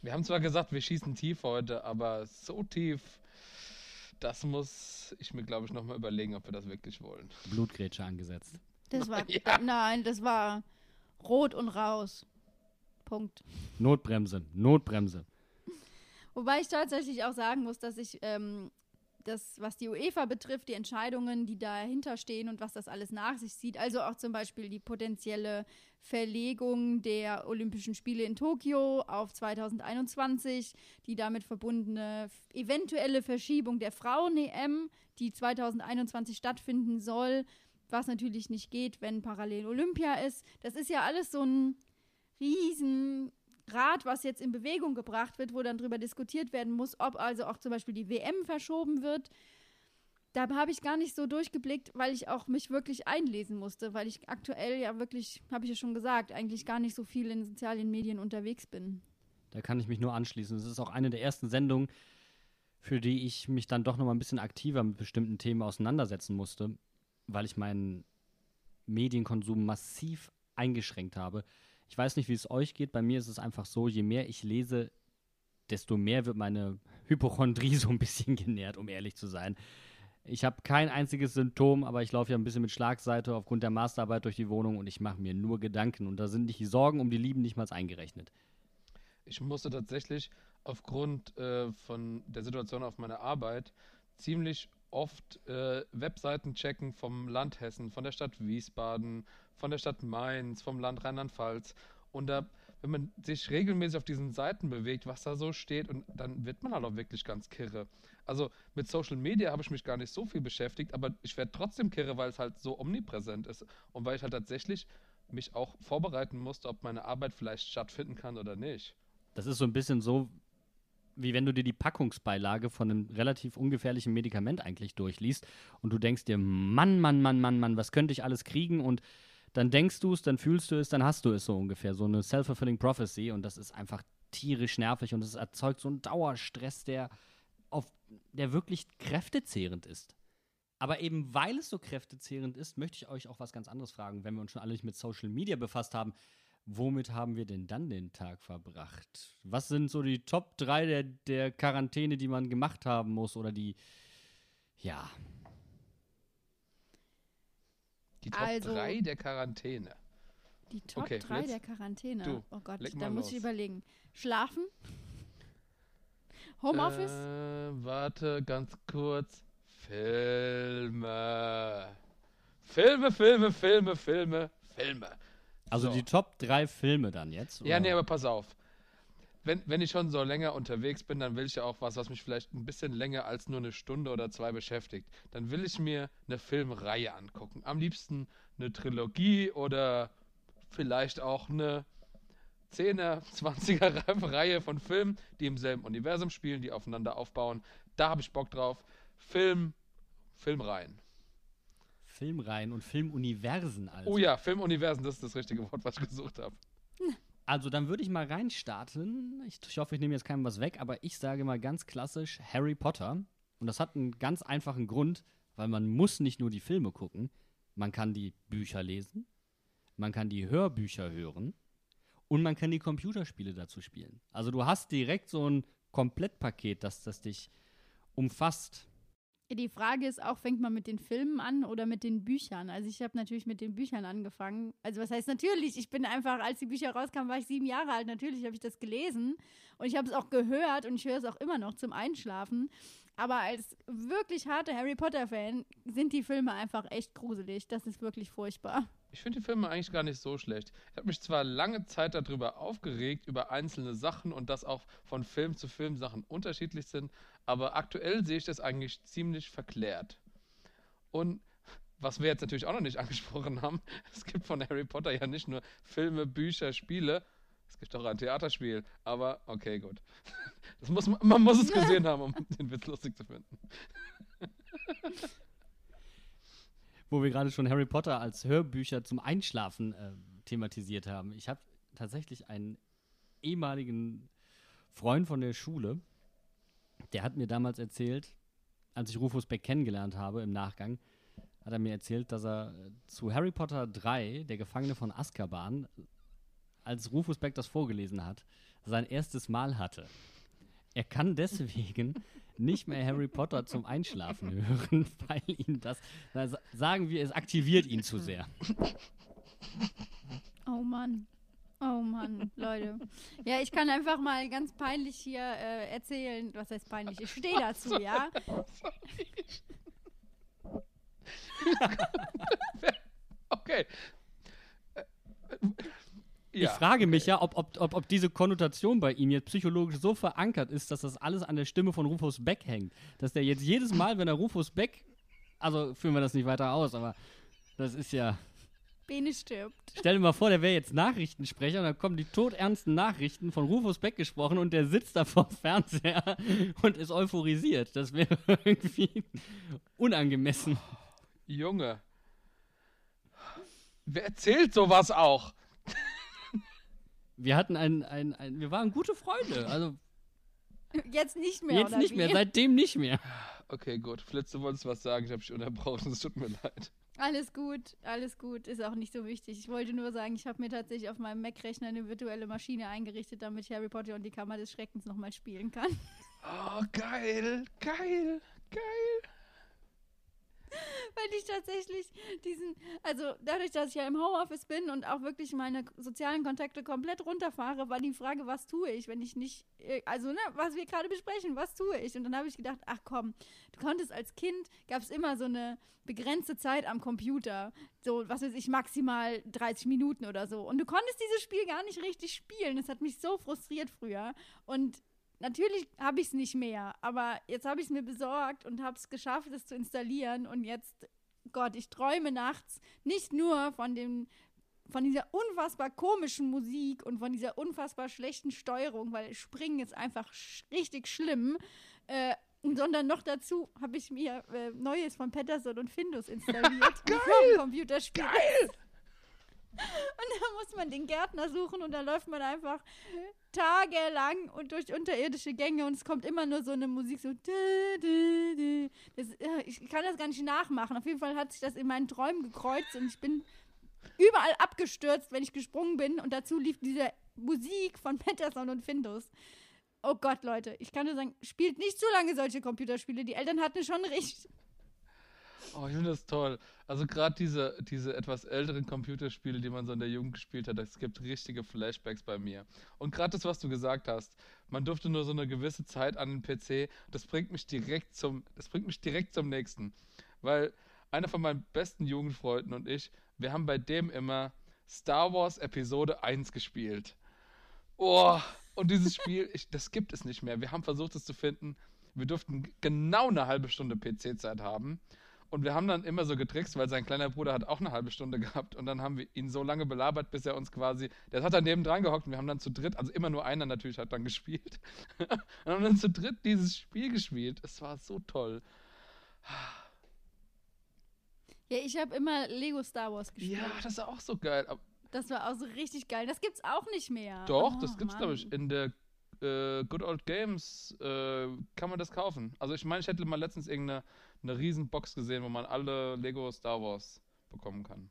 Wir haben zwar gesagt, wir schießen tief heute, aber so tief das muss ich mir, glaube ich, nochmal überlegen, ob wir das wirklich wollen. Blutgrätsche angesetzt. Das war, <laughs> ja. nein, das war rot und raus. Punkt. Notbremse, Notbremse. Wobei ich tatsächlich auch sagen muss, dass ich ähm, das, was die UEFA betrifft, die Entscheidungen, die dahinter stehen und was das alles nach sich zieht, also auch zum Beispiel die potenzielle Verlegung der Olympischen Spiele in Tokio auf 2021, die damit verbundene eventuelle Verschiebung der Frauen-EM, die 2021 stattfinden soll, was natürlich nicht geht, wenn parallel Olympia ist. Das ist ja alles so ein riesen Rad, was jetzt in Bewegung gebracht wird, wo dann darüber diskutiert werden muss, ob also auch zum Beispiel die WM verschoben wird. Da habe ich gar nicht so durchgeblickt, weil ich auch mich wirklich einlesen musste, weil ich aktuell ja wirklich, habe ich ja schon gesagt, eigentlich gar nicht so viel in sozialen Medien unterwegs bin. Da kann ich mich nur anschließen. Es ist auch eine der ersten Sendungen, für die ich mich dann doch noch mal ein bisschen aktiver mit bestimmten Themen auseinandersetzen musste, weil ich meinen Medienkonsum massiv eingeschränkt habe. Ich weiß nicht, wie es euch geht. Bei mir ist es einfach so, je mehr ich lese, desto mehr wird meine Hypochondrie <laughs> so ein bisschen genährt, um ehrlich zu sein. Ich habe kein einziges Symptom, aber ich laufe ja ein bisschen mit Schlagseite aufgrund der Masterarbeit durch die Wohnung und ich mache mir nur Gedanken. Und da sind nicht die Sorgen um die Lieben nicht mal eingerechnet. Ich musste tatsächlich aufgrund äh, von der Situation auf meiner Arbeit ziemlich oft äh, Webseiten checken vom Land Hessen, von der Stadt Wiesbaden, von der Stadt Mainz, vom Land Rheinland-Pfalz. Und da, wenn man sich regelmäßig auf diesen Seiten bewegt, was da so steht, und dann wird man halt auch wirklich ganz kirre. Also mit Social Media habe ich mich gar nicht so viel beschäftigt, aber ich werde trotzdem kirre, weil es halt so omnipräsent ist und weil ich halt tatsächlich mich auch vorbereiten musste, ob meine Arbeit vielleicht stattfinden kann oder nicht. Das ist so ein bisschen so, wie wenn du dir die Packungsbeilage von einem relativ ungefährlichen Medikament eigentlich durchliest und du denkst dir, Mann, Mann, Mann, Mann, Mann, was könnte ich alles kriegen? Und dann denkst du es, dann fühlst du es, dann hast du es so ungefähr. So eine self-fulfilling prophecy und das ist einfach tierisch nervig und es erzeugt so einen Dauerstress, der auf, der wirklich kräftezehrend ist. Aber eben weil es so kräftezehrend ist, möchte ich euch auch was ganz anderes fragen, wenn wir uns schon alle mit Social Media befasst haben. Womit haben wir denn dann den Tag verbracht? Was sind so die Top 3 der, der Quarantäne, die man gemacht haben muss oder die, ja. Die Top Also- 3 der Quarantäne. Die Top Okay, 3 jetzt der Quarantäne. du, oh Gott, da muss ich los. überlegen. Schlafen? Homeoffice? Äh, warte, ganz kurz. Filme. Filme, Filme, Filme, Filme, Filme. Also So. die Top 3 Filme dann jetzt? Ja, oder? nee, aber pass auf. Wenn, wenn ich schon so länger unterwegs bin, dann will ich ja auch was, was mich vielleicht ein bisschen länger als nur eine Stunde oder zwei beschäftigt. Dann will ich mir eine Filmreihe angucken. Am liebsten eine Trilogie oder vielleicht auch eine 10er, 20er <laughs> <laughs> Reihe von Filmen, die im selben Universum spielen, die aufeinander aufbauen. Da habe ich Bock drauf. Film, Filmreihen. Filmreihen und Filmuniversen also. Oh ja, Filmuniversen, das ist das richtige Wort, was ich gesucht habe. <laughs> Also dann würde ich mal reinstarten. Ich, ich hoffe, ich nehme jetzt keinem was weg, aber ich sage mal ganz klassisch Harry Potter. Und das hat einen ganz einfachen Grund, weil man muss nicht nur die Filme gucken, man kann die Bücher lesen, man kann die Hörbücher hören und man kann die Computerspiele dazu spielen. Also du hast direkt so ein Komplettpaket, das das dich umfasst. Die Frage ist auch, fängt man mit den Filmen an oder mit den Büchern? Also ich habe natürlich mit den Büchern angefangen. Also was heißt natürlich? Ich bin einfach, als die Bücher rauskamen, war ich sieben Jahre alt. Natürlich habe ich das gelesen und ich habe es auch gehört und ich höre es auch immer noch zum Einschlafen. Aber als wirklich harter Harry Potter-Fan sind die Filme einfach echt gruselig. Das ist wirklich furchtbar. Ich finde die Filme eigentlich gar nicht so schlecht. Ich habe mich zwar lange Zeit darüber aufgeregt, über einzelne Sachen und dass auch von Film zu Film Sachen unterschiedlich sind, aber aktuell sehe ich das eigentlich ziemlich verklärt. Und was wir jetzt natürlich auch noch nicht <laughs> angesprochen haben, es gibt von Harry Potter ja nicht nur Filme, Bücher, Spiele, es gibt auch ein Theaterspiel, aber okay, gut. <laughs> Das muss, man man muss es gesehen haben, um den Witz lustig zu finden. <laughs> wo wir gerade schon Harry Potter als Hörbücher zum Einschlafen äh, thematisiert haben. Ich habe tatsächlich einen ehemaligen Freund von der Schule, der hat mir damals erzählt, als ich Rufus Beck kennengelernt habe im Nachgang, hat er mir erzählt, dass er zu Harry Potter 3, der Gefangene von Azkaban, als Rufus Beck das vorgelesen hat, sein erstes Mal hatte. Er kann deswegen <laughs> nicht mehr Harry Potter zum Einschlafen hören, <laughs> weil ihn das, sagen wir, es aktiviert ihn zu sehr. Oh Mann. Oh Mann, Leute. Ja, ich kann einfach mal ganz peinlich hier äh, erzählen. Was heißt peinlich? Ich stehe dazu, <laughs> ja? <laughs> Okay. Äh, äh, Ich Ja. frage mich ja, ob, ob, ob, ob diese Konnotation bei ihm jetzt psychologisch so verankert ist, dass das alles an der Stimme von Rufus Beck hängt. Dass der jetzt jedes Mal, wenn er Rufus Beck, also führen wir das nicht weiter aus, aber das ist ja. Bene stirbt. Stell dir mal vor, der wäre jetzt Nachrichtensprecher und dann kommen die todernsten Nachrichten von Rufus Beck gesprochen und der sitzt da vor dem Fernseher und ist euphorisiert. Das wäre <laughs> irgendwie unangemessen. Junge. Wer erzählt sowas auch? Wir hatten ein, ein, ein wir waren gute Freunde. Also Jetzt nicht mehr. jetzt oder nicht wie? mehr, seitdem nicht mehr. Okay, gut. Flitz, du wolltest was sagen. Ich habe dich unterbrochen. <laughs> Es tut mir leid. Alles gut, alles gut. Ist auch nicht so wichtig. Ich wollte nur sagen, ich habe mir tatsächlich auf meinem Mac-Rechner eine virtuelle Maschine eingerichtet, damit ich Harry Potter und die Kammer des Schreckens nochmal spielen kann. Oh, geil. Geil. Geil. <laughs> Weil ich tatsächlich diesen, also dadurch, dass ich ja im Homeoffice bin und auch wirklich meine sozialen Kontakte komplett runterfahre, war die Frage, was tue ich, wenn ich nicht, äh, also ne, was wir gerade besprechen, was tue ich? Und dann habe ich gedacht, ach komm, du konntest als Kind, gab es immer so eine begrenzte Zeit am Computer, so, was weiß ich, maximal 30 Minuten oder so. Und du konntest dieses Spiel gar nicht richtig spielen. Das hat mich so frustriert früher. Und Natürlich habe ich es nicht mehr, aber jetzt habe ich es mir besorgt und habe es geschafft, es zu installieren. Und jetzt, Gott, ich träume nachts nicht nur von dem von dieser unfassbar komischen Musik und von dieser unfassbar schlechten Steuerung, weil Springen ist einfach sch richtig schlimm. Äh, sondern noch dazu habe ich mir äh, Neues von Patterson und Findus installiert. <laughs> Geil! Computerspiel. Geil! Und da muss man den Gärtner suchen und da läuft man einfach tagelang und durch unterirdische Gänge und es kommt immer nur so eine Musik so. Das, ich kann das gar nicht nachmachen. Auf jeden Fall hat sich das in meinen Träumen gekreuzt und ich bin überall abgestürzt, wenn ich gesprungen bin und dazu lief diese Musik von Patterson und Findus. Oh Gott, Leute, ich kann nur sagen, spielt nicht zu lange solche Computerspiele. Die Eltern hatten schon recht. Oh, ich finde das toll. Also gerade diese, diese etwas älteren Computerspiele, die man so in der Jugend gespielt hat, es gibt richtige Flashbacks bei mir. Und gerade das, was du gesagt hast, man durfte nur so eine gewisse Zeit an den PC, das bringt mich direkt zum, das bringt mich direkt zum nächsten. Weil einer von meinen besten Jugendfreunden und ich, wir haben bei dem immer Star Wars Episode 1 gespielt. Oh, und dieses <laughs> Spiel, ich, das gibt es nicht mehr. Wir haben versucht, es zu finden. Wir durften genau eine halbe Stunde PC-Zeit haben. Und wir haben dann immer so getrickst, weil sein kleiner Bruder hat auch eine halbe Stunde gehabt. Und dann haben wir ihn so lange belabert, bis er uns quasi. Der hat dann neben dran gehockt und wir haben dann zu dritt, also immer nur einer natürlich hat dann gespielt. <laughs> und haben dann zu dritt dieses Spiel gespielt. Es war so toll. Ja, ich habe immer Lego Star Wars gespielt. Ja, das ist auch so geil. Das war auch so richtig geil. Das gibt's auch nicht mehr. Doch, oh, das gibt's, glaube ich, in der äh, Good Old Games äh, kann man das kaufen. Also ich meine, ich hätte mal letztens irgendeine eine riesen Box gesehen, wo man alle Lego Star Wars bekommen kann.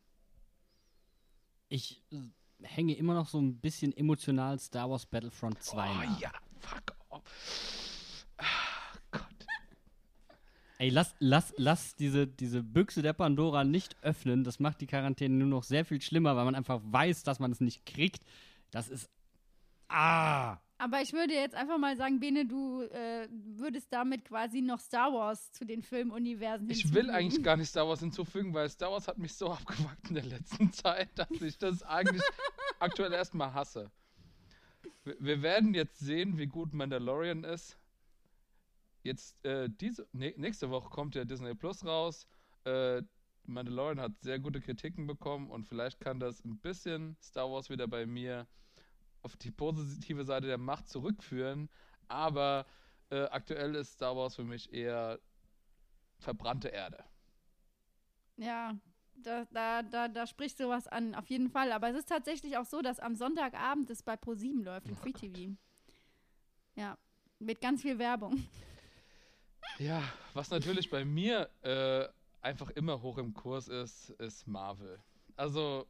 Ich äh, hänge immer noch so ein bisschen emotional Star Wars Battlefront 2 Oh nach. ja, fuck off. Ah, Gott. Ey, lass, lass, lass diese, diese Büchse der Pandora nicht öffnen. Das macht die Quarantäne nur noch sehr viel schlimmer, weil man einfach weiß, dass man es nicht kriegt. Das ist. Ah! Aber ich würde jetzt einfach mal sagen, Bene, du äh, würdest damit quasi noch Star Wars zu den Filmuniversen hinzufügen. Ich will eigentlich gar nicht Star Wars hinzufügen, weil Star Wars hat mich so <laughs> abgefuckt in der letzten Zeit, dass ich das eigentlich aktuell erstmal hasse. Wir, wir, werden jetzt sehen, wie gut Mandalorian ist. Jetzt, äh, diese, ne, nächste Woche kommt ja Disney Plus raus. Äh, Mandalorian hat sehr gute Kritiken bekommen und vielleicht kann das ein bisschen Star Wars wieder bei mir auf die positive Seite der Macht zurückführen, aber äh, aktuell ist Star Wars für mich eher verbrannte Erde. Ja, da, da, da, da spricht sowas an, auf jeden Fall. Aber es ist tatsächlich auch so, dass am Sonntagabend es bei Pro7 läuft, im oh Free TV. Ja, mit ganz viel Werbung. Ja, was natürlich bei mir äh, einfach immer hoch im Kurs ist, ist Marvel. Also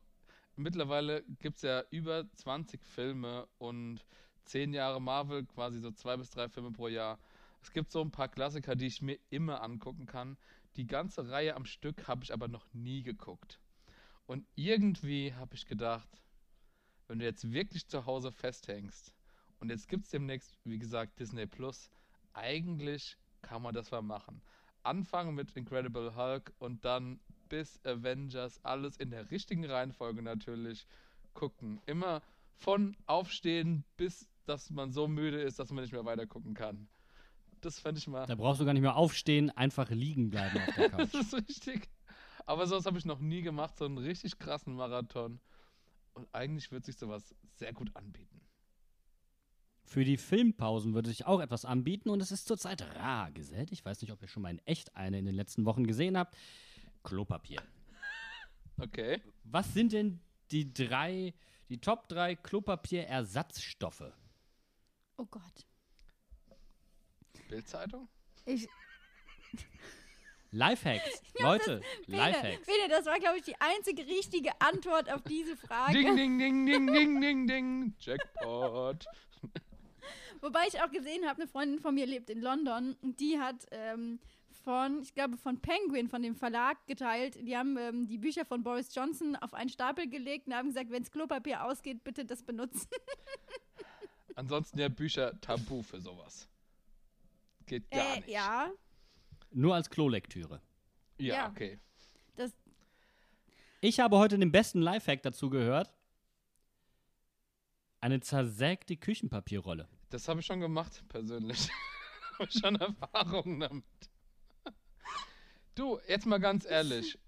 mittlerweile gibt es ja über 20 Filme und 10 Jahre Marvel, quasi so zwei bis drei Filme pro Jahr. Es gibt so ein paar Klassiker, die ich mir immer angucken kann. Die ganze Reihe am Stück habe ich aber noch nie geguckt. Und irgendwie habe ich gedacht, wenn du jetzt wirklich zu Hause festhängst und jetzt gibt es demnächst, wie gesagt, Disney Plus, eigentlich kann man das mal machen. Anfangen mit Incredible Hulk und dann bis Avengers, alles in der richtigen Reihenfolge natürlich gucken. Immer von Aufstehen bis, dass man so müde ist, dass man nicht mehr weiter gucken kann. Das fände ich mal. Da brauchst du gar nicht mehr aufstehen, einfach liegen bleiben auf der <laughs> Couch. das ist richtig. Aber sowas habe ich noch nie gemacht, so einen richtig krassen Marathon. Und eigentlich würde sich sowas sehr gut anbieten. Für die Filmpausen würde sich auch etwas anbieten und es ist zurzeit rar gesät. Ich weiß nicht, ob ihr schon mal in echt eine in den letzten Wochen gesehen habt. Klopapier. Okay. Was sind denn die drei, die Top 3 Klopapierersatzstoffe? Oh Gott. Bildzeitung? Ich. Lifehacks. <laughs> Leute, Bene, Lifehacks. Bene, das war, glaube ich, die einzige richtige Antwort auf diese Frage. Ding, ding, ding, ding, ding, ding, ding. Jackpot. Wobei ich auch gesehen habe, eine Freundin von mir lebt in London und die hat ähm, von, ich glaube, von Penguin, von dem Verlag geteilt. Die haben ähm, die Bücher von Boris Johnson auf einen Stapel gelegt und haben gesagt, wenn es Klopapier ausgeht, bitte das benutzen. <laughs> Ansonsten ja Bücher tabu für sowas. Geht gar äh, nicht. Ja. Nur als Klolektüre. Ja, Ja. okay. Das, Ich habe heute den besten Lifehack dazu gehört. Eine zersägte Küchenpapierrolle. Das habe ich schon gemacht, persönlich. <laughs> habe ich schon Erfahrungen damit. Du, jetzt mal ganz ehrlich.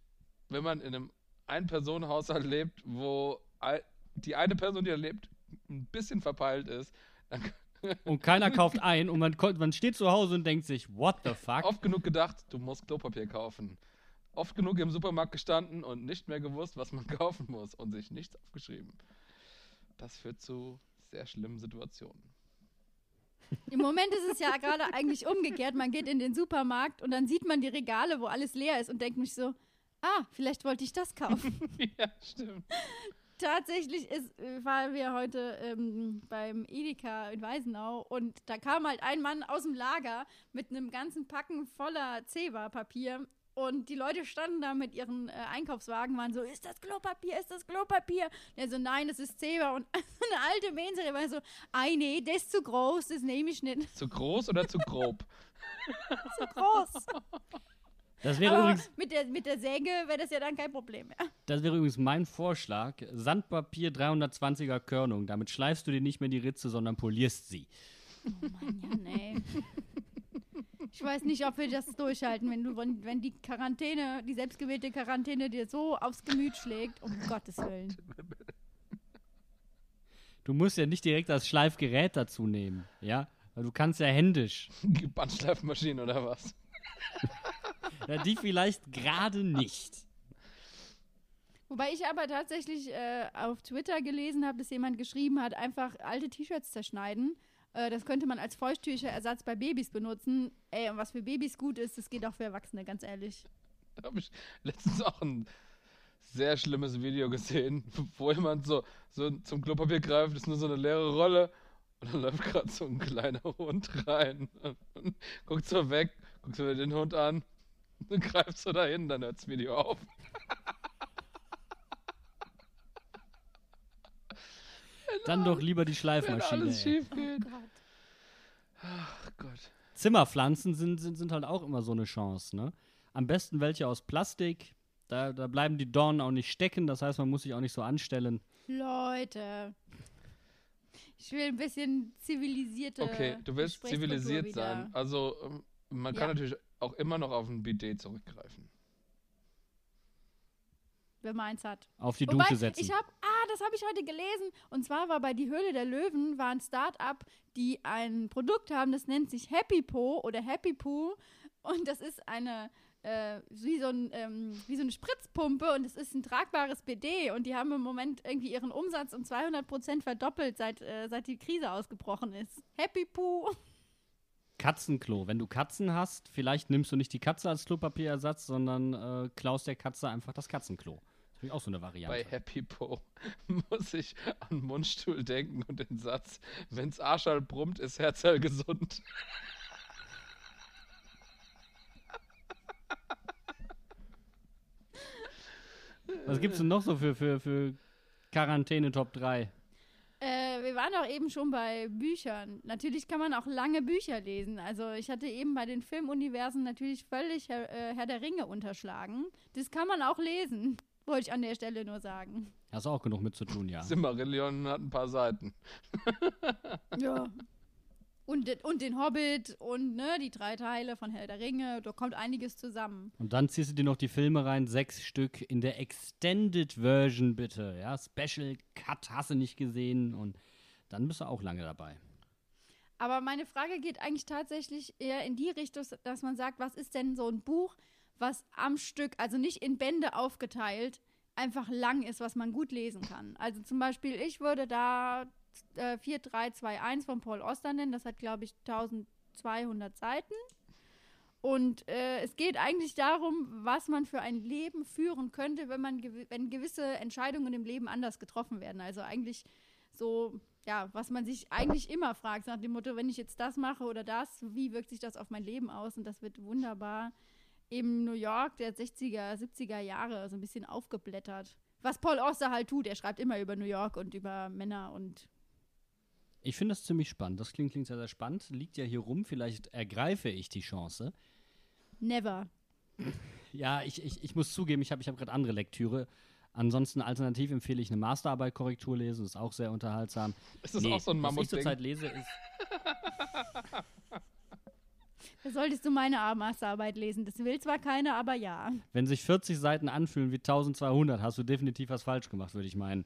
Wenn man in einem Ein-Personen-Haushalt lebt, wo die eine Person, die da lebt, ein bisschen verpeilt ist, dann <laughs> und keiner kauft ein und man, man steht zu Hause und denkt sich, what the fuck? Oft genug gedacht, du musst Klopapier kaufen. Oft genug im Supermarkt gestanden und nicht mehr gewusst, was man <laughs> kaufen muss und sich nichts aufgeschrieben. Das führt zu sehr schlimmen Situationen. Im Moment ist es ja gerade eigentlich umgekehrt. Man geht in den Supermarkt und dann sieht man die Regale, wo alles leer ist und denkt mich so, ah, vielleicht wollte ich das kaufen. <laughs> ja, stimmt. Tatsächlich ist, waren wir heute ähm, beim Edeka in Weisenau und da kam halt ein Mann aus dem Lager mit einem ganzen Packen voller Zewa-Papier und die Leute standen da mit ihren äh, Einkaufswagen, waren so, ist das Klopapier, ist das Klopapier? Und er so, nein, das ist Zebra. Und <laughs> eine alte Menserin war so, ei, nee, das ist zu groß, das nehme ich nicht. Zu groß oder zu grob? <laughs> zu groß. Das wäre Aber übrigens, mit der, mit der Säge wäre das ja dann kein Problem mehr. das wäre übrigens mein Vorschlag. Sandpapier 320er Körnung. Damit schleifst du dir nicht mehr die Ritze, sondern polierst sie. Oh Mann, ja, nee. <laughs> Ich weiß nicht, ob wir das durchhalten, wenn du, wenn die Quarantäne, die selbstgewählte Quarantäne dir so aufs Gemüt schlägt, um <laughs> Gottes Willen. Du musst ja nicht direkt das Schleifgerät dazu nehmen, ja? Weil du kannst ja händisch. Bandschleifmaschine oder was? <laughs> Ja, die vielleicht gerade nicht. Wobei ich aber tatsächlich äh, auf Twitter gelesen habe, dass jemand geschrieben hat, einfach alte T-Shirts zerschneiden. Äh, das könnte man als Feuchttücherersatz bei Babys benutzen. Ey, und was für Babys gut ist, das geht auch für Erwachsene, ganz ehrlich. Da habe ich letztens auch ein sehr schlimmes Video gesehen, <laughs> wo jemand so, so zum Klopapier greift, ist nur so eine leere Rolle und dann läuft gerade so ein kleiner Hund rein guckt so weg, guckt so den Hund an und <laughs> greift so dahin, dann hört das Video auf. Dann doch lieber die Wenn Schleifmaschine. alles ey. schief geht. <laughs> Gott. Ach Gott. Zimmerpflanzen sind, sind, sind halt auch immer so eine Chance, ne? Am besten welche aus Plastik. Da, da bleiben die Dornen auch nicht stecken, das heißt, man muss sich auch nicht so anstellen. Leute. Ich will ein bisschen zivilisierte. Okay, du willst zivilisiert wieder. sein. Also, ähm, man kann Ja. natürlich auch immer noch auf ein Bidet zurückgreifen. Wenn man eins hat. Auf die Wobei, Dusche setzen. ich habe, ah, das habe ich heute gelesen. Und zwar war bei Die Höhle der Löwen war ein Start-up, die ein Produkt haben, das nennt sich Happy Po oder Happy Poo. Und das ist eine, äh, wie, so ein, ähm, wie so eine Spritzpumpe und es ist ein tragbares BD. Und die haben im Moment irgendwie ihren Umsatz um 200 Prozent verdoppelt, seit, äh, seit die Krise ausgebrochen ist. Happy Poo. Katzenklo. Wenn du Katzen hast, vielleicht nimmst du nicht die Katze als Klopapierersatz, sondern äh, klaust der Katze einfach das Katzenklo. Auch so eine Variante. Bei Happy Po <laughs> muss ich an Mundstuhl denken und den Satz, wenn's Arschal brummt, ist Herzal gesund. <laughs> Was gibt's denn noch so für, für, für Quarantäne Top 3? Äh, wir waren auch eben schon bei Büchern. Natürlich kann man auch lange Bücher lesen. Also ich hatte eben bei den Filmuniversen natürlich völlig Herr, äh, Herr der Ringe unterschlagen. Das kann man auch lesen, wollte ich an der Stelle nur sagen. Hast du auch genug mit zu tun, ja. Silmarillion hat ein paar Seiten. <laughs> Ja. Und, und den Hobbit und ne, die drei Teile von Herr der Ringe. Da kommt einiges zusammen. Und dann ziehst du dir noch die Filme rein, sechs Stück in der Extended Version bitte. Ja, Special Cut hast du nicht gesehen und dann bist du auch lange dabei. Aber meine Frage geht eigentlich tatsächlich eher in die Richtung, dass man sagt, was ist denn so ein Buch, was am Stück, also nicht in Bände aufgeteilt, einfach lang ist, was man gut lesen kann. Also zum Beispiel, ich würde da äh, 4321 von Paul Oster nennen, das hat, glaube ich, 1200 Seiten. Und äh, es geht eigentlich darum, was man für ein Leben führen könnte, wenn man gewi wenn gewisse Entscheidungen im Leben anders getroffen werden. Also eigentlich so, ja, was man sich eigentlich immer fragt, nach dem Motto, wenn ich jetzt das mache oder das, wie wirkt sich das auf mein Leben aus? Und das wird wunderbar im New York der 60er, 70er Jahre so ein bisschen aufgeblättert. Was Paul Auster halt tut, er schreibt immer über New York und über Männer und Ich finde das ziemlich spannend. Das klingt, klingt sehr, sehr spannend. Liegt ja hier rum. Vielleicht ergreife ich die Chance. never. Ja, ich, ich, ich muss zugeben, ich habe ich hab gerade andere Lektüre. Ansonsten alternativ empfehle ich eine Masterarbeit Korrektur lesen. Ist auch sehr unterhaltsam. Ist das Nee, auch so ein Was ich zurzeit lese, ist. <laughs> Da solltest du meine Masterarbeit lesen. Das will zwar keiner, aber ja. Wenn sich 40 Seiten anfühlen wie 1200, hast du definitiv was falsch gemacht, würde ich meinen.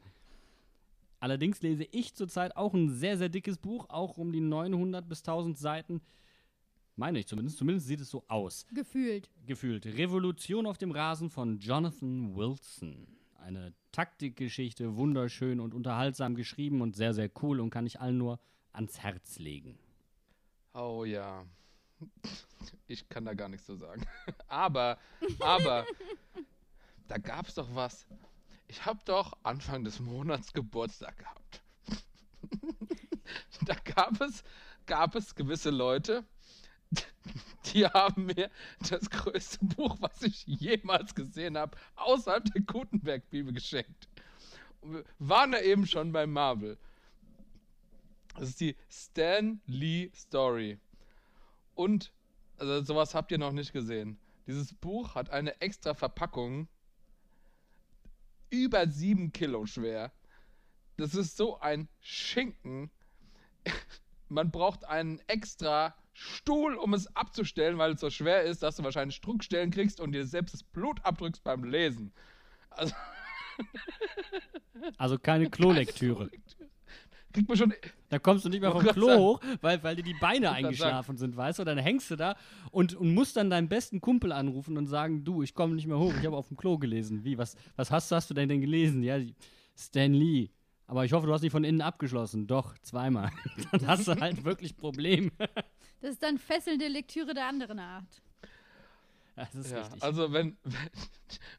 Allerdings lese ich zurzeit auch ein sehr, sehr dickes Buch, auch um die 900 bis 1000 Seiten. Meine ich zumindest. Zumindest sieht es so aus. Gefühlt. Gefühlt. Revolution auf dem Rasen von Jonathan Wilson. Eine Taktikgeschichte, wunderschön und unterhaltsam geschrieben und sehr, sehr cool und kann ich allen nur ans Herz legen. Oh ja. Ich kann da gar nichts zu sagen. <laughs> Aber, aber, da gab es doch was. Ich habe doch Anfang des Monats Geburtstag gehabt. <laughs> da gab es, gab es gewisse Leute, die haben mir das größte Buch, was ich jemals gesehen habe, außerhalb der Gutenberg-Bibel geschenkt. Wir waren da eben schon bei Marvel. Das ist die Stan Lee Story. Und, also sowas habt ihr noch nicht gesehen. Dieses Buch hat eine extra Verpackung, über sieben Kilo schwer. Das ist so ein Schinken. <laughs> Man braucht einen extra Stuhl, um es abzustellen, weil es so schwer ist, dass du wahrscheinlich Druckstellen kriegst und dir selbst das Blut abdrückst beim Lesen. Also, <laughs> Also keine Klolektüre. Kriegt man schon. Da kommst du nicht mehr vom Klo sagen. hoch, weil, weil dir die Beine eingeschlafen sind, weißt du? Dann hängst du da und, und musst dann deinen besten Kumpel anrufen und sagen, du, ich komme nicht mehr hoch, ich habe auf dem Klo gelesen. Wie, was, was hast, hast du denn, denn gelesen? Ja, Stan Lee. Aber ich hoffe, du hast nicht von innen abgeschlossen. Doch, zweimal. <laughs> Dann hast du halt wirklich Probleme. <laughs> Das ist dann fesselnde Lektüre der anderen Art. Das ist Ja, richtig. also wenn, wenn,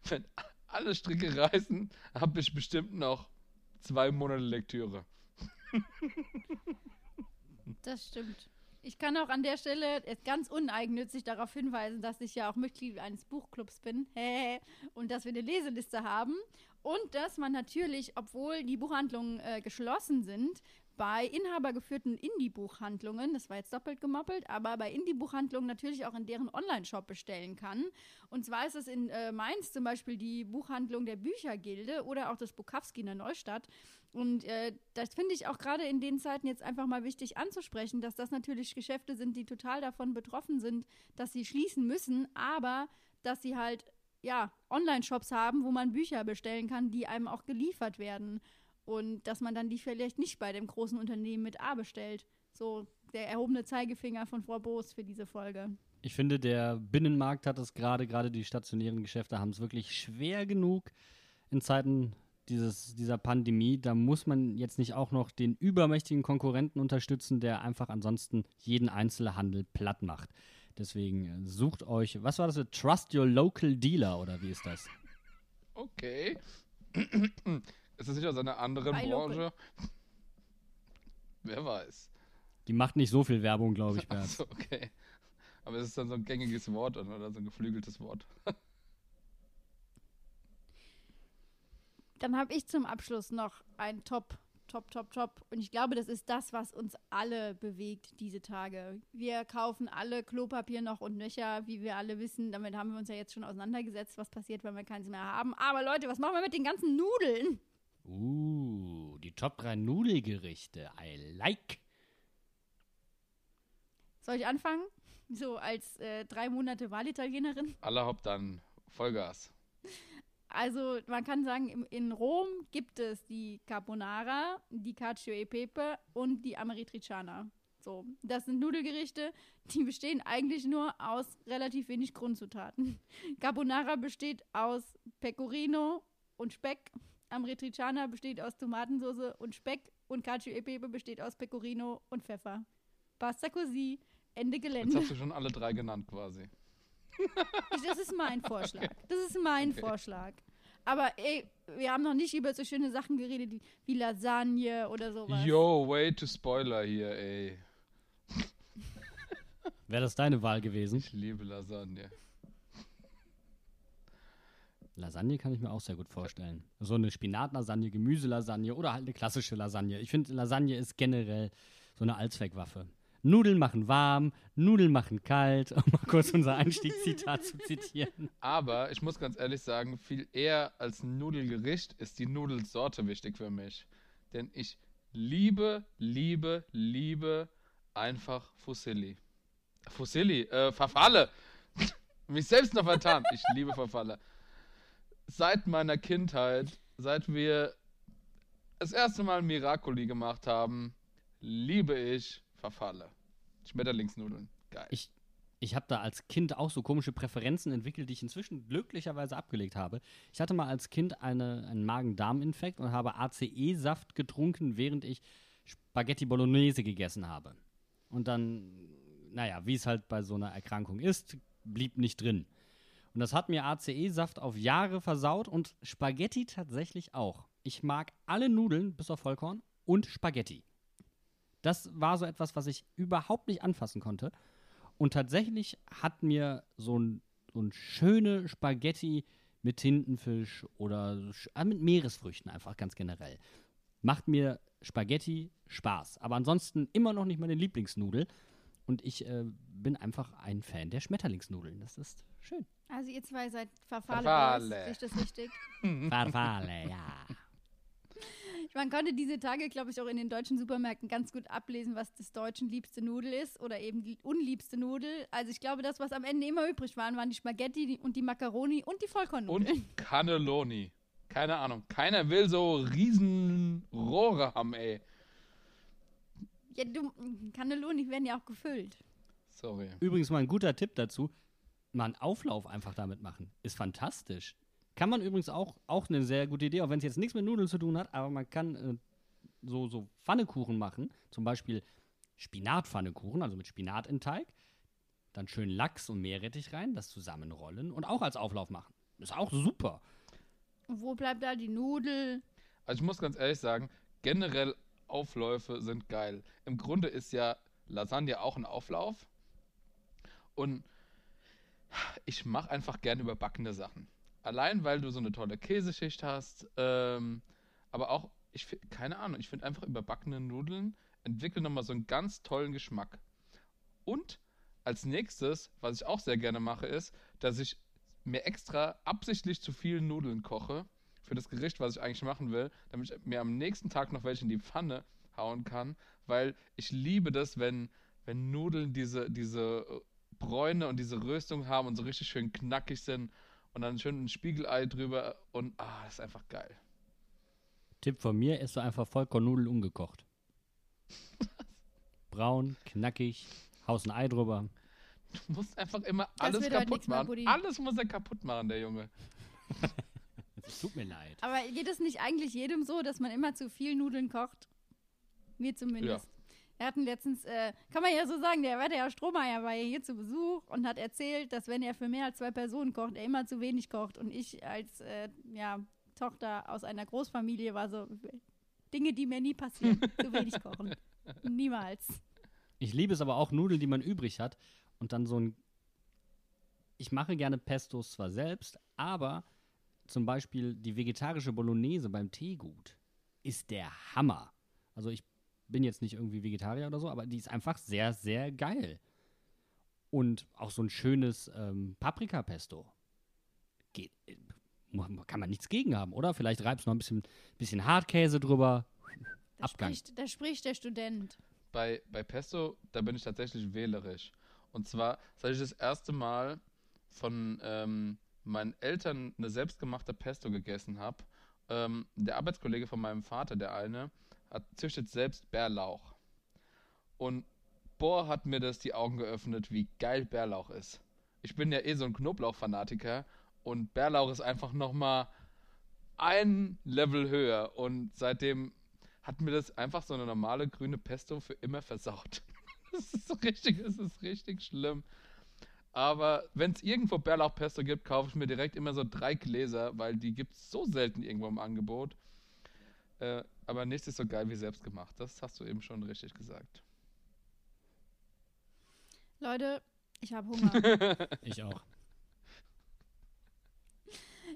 wenn alle Stricke reißen, habe ich bestimmt noch zwei Monate Lektüre. <laughs> Das stimmt. Ich kann auch an der Stelle ganz uneigennützig darauf hinweisen, dass ich ja auch Mitglied eines Buchclubs bin <laughs> und dass wir eine Leseliste haben und dass man natürlich, obwohl die Buchhandlungen äh, geschlossen sind, bei inhabergeführten Indie-Buchhandlungen, das war jetzt doppelt gemoppelt, aber bei Indie-Buchhandlungen natürlich auch in deren Online-Shop bestellen kann. Und zwar ist es in äh, Mainz zum Beispiel die Buchhandlung der Büchergilde oder auch das Bukowski in der Neustadt. Und äh, das finde ich auch gerade in den Zeiten jetzt einfach mal wichtig anzusprechen, dass das natürlich Geschäfte sind, die total davon betroffen sind, dass sie schließen müssen, aber dass sie halt ja Online-Shops haben, wo man Bücher bestellen kann, die einem auch geliefert werden und dass man dann die vielleicht nicht bei dem großen Unternehmen mit A bestellt. So der erhobene Zeigefinger von Frau Boos für diese Folge. Ich finde, der Binnenmarkt hat es gerade, gerade die stationären Geschäfte haben es wirklich schwer genug in Zeiten dieses, dieser Pandemie. Da muss man jetzt nicht auch noch den übermächtigen Konkurrenten unterstützen, der einfach ansonsten jeden Einzelhandel platt macht. Deswegen äh, sucht euch, was war das? Trust your local dealer oder wie ist das? Okay. Ist das nicht aus einer anderen Local. Branche? Wer weiß. Die macht nicht so viel Werbung, glaube ich, <laughs> Bert. Achso, okay. Aber es ist dann so ein gängiges Wort oder so ein geflügeltes Wort. <laughs> Dann habe ich zum Abschluss noch ein Top, Top, Top, Top. Und ich glaube, das ist das, was uns alle bewegt diese Tage. Wir kaufen alle Klopapier noch und nöcher, wie wir alle wissen. Damit haben wir uns ja jetzt schon auseinandergesetzt, was passiert, wenn wir keins mehr haben. Aber Leute, was machen wir mit den ganzen Nudeln? Uh, die Top 3 Nudelgerichte. I like. Soll ich anfangen? So als äh, drei Monate Wahlitalienerin. Allerhaupt dann Vollgas. Also man kann sagen, in Rom gibt es die Carbonara, die Cacio e Pepe und die Ameritriciana. So, das sind Nudelgerichte, die bestehen eigentlich nur aus relativ wenig Grundzutaten. <laughs> Carbonara besteht aus Pecorino und Speck, Ameritriciana besteht aus Tomatensauce und Speck und Cacio e Pepe besteht aus Pecorino und Pfeffer. Basta così, Ende Jetzt Gelände. hast du schon alle drei genannt quasi. Das ist mein Vorschlag. Das ist mein Okay. Vorschlag. Aber ey, wir haben noch nicht über so schöne Sachen geredet wie, wie Lasagne oder sowas. Yo, way to Spoiler hier, ey. Wäre das deine Wahl gewesen? Ich liebe Lasagne. Lasagne kann ich mir auch sehr gut vorstellen. So eine Spinatlasagne, Gemüselasagne oder halt eine klassische Lasagne. Ich finde, Lasagne ist generell so eine Allzweckwaffe. Nudeln machen warm, Nudeln machen kalt, um mal kurz unser Einstiegszitat zu zitieren. Aber ich muss ganz ehrlich sagen, viel eher als Nudelgericht ist die Nudelsorte wichtig für mich. Denn ich liebe, liebe, liebe einfach Fusilli. Fusilli, äh, Verfalle. <laughs> Mich selbst noch vertan. Ich liebe Verfalle. Seit meiner Kindheit, seit wir das erste Mal Miracoli gemacht haben, liebe ich Verfalle. Schmetterlingsnudeln. Geil. Ich, ich habe da als Kind auch so komische Präferenzen entwickelt, die ich inzwischen glücklicherweise abgelegt habe. Ich hatte mal als Kind eine, einen Magen-Darm-Infekt und habe ACE-Saft getrunken, während ich Spaghetti Bolognese gegessen habe. Und dann, naja, wie es halt bei so einer Erkrankung ist, blieb nicht drin. Und das hat mir ACE-Saft auf Jahre versaut und Spaghetti tatsächlich auch. Ich mag alle Nudeln, bis auf Vollkorn, und Spaghetti. Das war so etwas, was ich überhaupt nicht anfassen konnte. Und tatsächlich hat mir so ein, so ein schöne Spaghetti mit Tintenfisch oder äh, mit Meeresfrüchten einfach ganz generell. Macht mir Spaghetti Spaß. Aber ansonsten immer noch nicht meine Lieblingsnudel. Und ich äh, bin einfach ein Fan der Schmetterlingsnudeln. Das ist schön. Also ihr zwei seid. Boys. Sehe ich das richtig? Farfalle, ja. Man konnte diese Tage, glaube ich, auch in den deutschen Supermärkten ganz gut ablesen, was des Deutschen liebste Nudel ist oder eben die unliebste Nudel. Also ich glaube, das, was am Ende immer übrig waren, waren die Spaghetti und die Macaroni und die Vollkornnudeln. Und Cannelloni. Keine Ahnung. Keiner will so riesen Rohre haben, ey. Ja, du, Cannelloni werden ja auch gefüllt. Sorry. Übrigens mal ein guter Tipp dazu. Mal einen Auflauf einfach damit machen. Ist fantastisch. Kann man übrigens auch, auch eine sehr gute Idee, auch wenn es jetzt nichts mit Nudeln zu tun hat, aber man kann äh, so, so Pfannekuchen machen. Zum Beispiel Spinatpfannekuchen, also mit Spinat in Teig. Dann schön Lachs und Meerrettich rein, das zusammenrollen und auch als Auflauf machen. Ist auch super. Und wo bleibt da die Nudel? Also ich muss ganz ehrlich sagen, generell Aufläufe sind geil. Im Grunde ist ja Lasagne auch ein Auflauf. Und ich mache einfach gerne überbackene Sachen. Allein, weil du so eine tolle Käseschicht hast. Ähm, aber auch, ich keine Ahnung, ich finde einfach überbackene Nudeln entwickeln nochmal so einen ganz tollen Geschmack. Und als nächstes, was ich auch sehr gerne mache, ist, dass ich mir extra absichtlich zu viel Nudeln koche für das Gericht, was ich eigentlich machen will, damit ich mir am nächsten Tag noch welche in die Pfanne hauen kann, weil ich liebe das, wenn, wenn Nudeln diese, diese äh, Bräune und diese Röstung haben und so richtig schön knackig sind und dann schön ein Spiegelei drüber und ah, das ist einfach geil. Tipp von mir, du einfach Vollkornnudeln ungekocht. <laughs> Braun, knackig, haust ein Ei drüber. Du musst einfach immer Das alles kaputt mehr, machen. Buddy. Alles muss er kaputt machen, der Junge. <laughs> Es tut mir leid. Aber geht es nicht eigentlich jedem so, dass man immer zu viel Nudeln kocht? Mir zumindest. Wir hatten letztens, äh, kann man ja so sagen, der Werte Herr Strohmeier war ja hier zu Besuch und hat erzählt, dass wenn er für mehr als zwei Personen kocht, er immer zu wenig kocht. Und ich als äh, ja, Tochter aus einer Großfamilie war so, Dinge, die mir nie passieren, zu <laughs> wenig kochen. Niemals. Ich liebe es aber auch, Nudeln, die man übrig hat. Und dann so ein. Ich mache gerne Pestos zwar selbst, aber zum Beispiel die vegetarische Bolognese beim Teegut ist der Hammer. Also ich bin jetzt nicht irgendwie Vegetarier oder so, aber die ist einfach sehr, sehr geil. Und auch so ein schönes ähm, Paprika-Pesto. Geht, äh, kann man nichts gegen haben, oder? Vielleicht reibst du noch ein bisschen, bisschen Hartkäse drüber. Da Abgang. spricht, da spricht der Student. bei, bei Pesto, da bin ich tatsächlich wählerisch. Und zwar, seit ich das erste Mal von ähm, meinen Eltern eine selbstgemachte Pesto gegessen habe, ähm, der Arbeitskollege von meinem Vater, der eine, hat züchtet selbst Bärlauch. Und boah, hat mir das die Augen geöffnet, wie geil Bärlauch ist. Ich bin ja eh so ein Knoblauchfanatiker und Bärlauch ist einfach nochmal ein Level höher. Und seitdem hat mir das einfach so eine normale grüne Pesto für immer versaut. <laughs> Das ist so richtig, das ist richtig schlimm. Aber wenn es irgendwo Bärlauchpesto gibt, kaufe ich mir direkt immer so drei Gläser, weil die gibt es so selten irgendwo im Angebot. Äh, aber nichts ist so geil wie selbstgemacht. Das hast du eben schon richtig gesagt. Leute, ich habe Hunger. <laughs> Ich auch.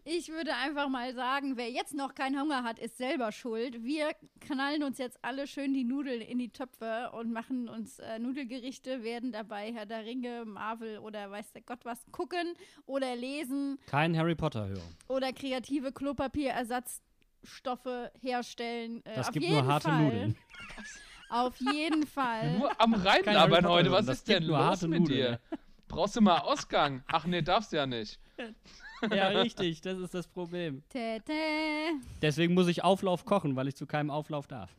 Ich würde einfach mal sagen, wer jetzt noch keinen Hunger hat, ist selber schuld. Wir knallen uns jetzt alle schön die Nudeln in die Töpfe und machen uns äh, Nudelgerichte, werden dabei Herr der Ringe, Marvel oder weiß der Gott was gucken oder lesen Kein Harry Potter-Hörer. oder kreative Klopapierersatzstoffe herstellen. Äh, Das auf gibt jeden nur harte Fall, Nudeln. <laughs> Auf jeden Fall. Nur am Potter heute. Was das ist denn los harte mit Nudeln, dir? Brauchst du mal Ausgang? Ach nee, darfst ja nicht. <laughs> Ja, richtig, das ist das Problem. Tete. Deswegen muss ich Auflauf kochen, weil ich zu keinem Auflauf darf.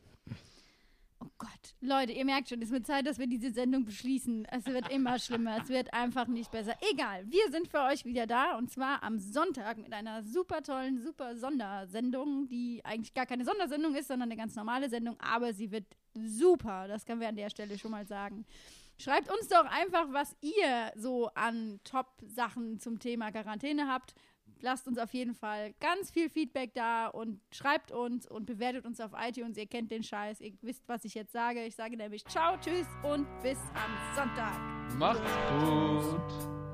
Gott. Leute, ihr merkt schon, es wird Zeit, dass wir diese Sendung beschließen. Es wird immer <laughs> schlimmer. Es wird einfach nicht besser. Egal, wir sind für euch wieder da und zwar am Sonntag mit einer super tollen, super Sondersendung, die eigentlich gar keine Sondersendung ist, sondern eine ganz normale Sendung, aber sie wird super. Das können wir an der Stelle schon mal sagen. Schreibt uns doch einfach, was ihr so an Top-Sachen zum Thema Quarantäne habt. Lasst uns auf jeden Fall ganz viel Feedback da und schreibt uns und bewertet uns auf iTunes. Ihr kennt den Scheiß, ihr wisst, was ich jetzt sage. Ich sage nämlich ciao, tschüss und bis am Sonntag. Macht's gut.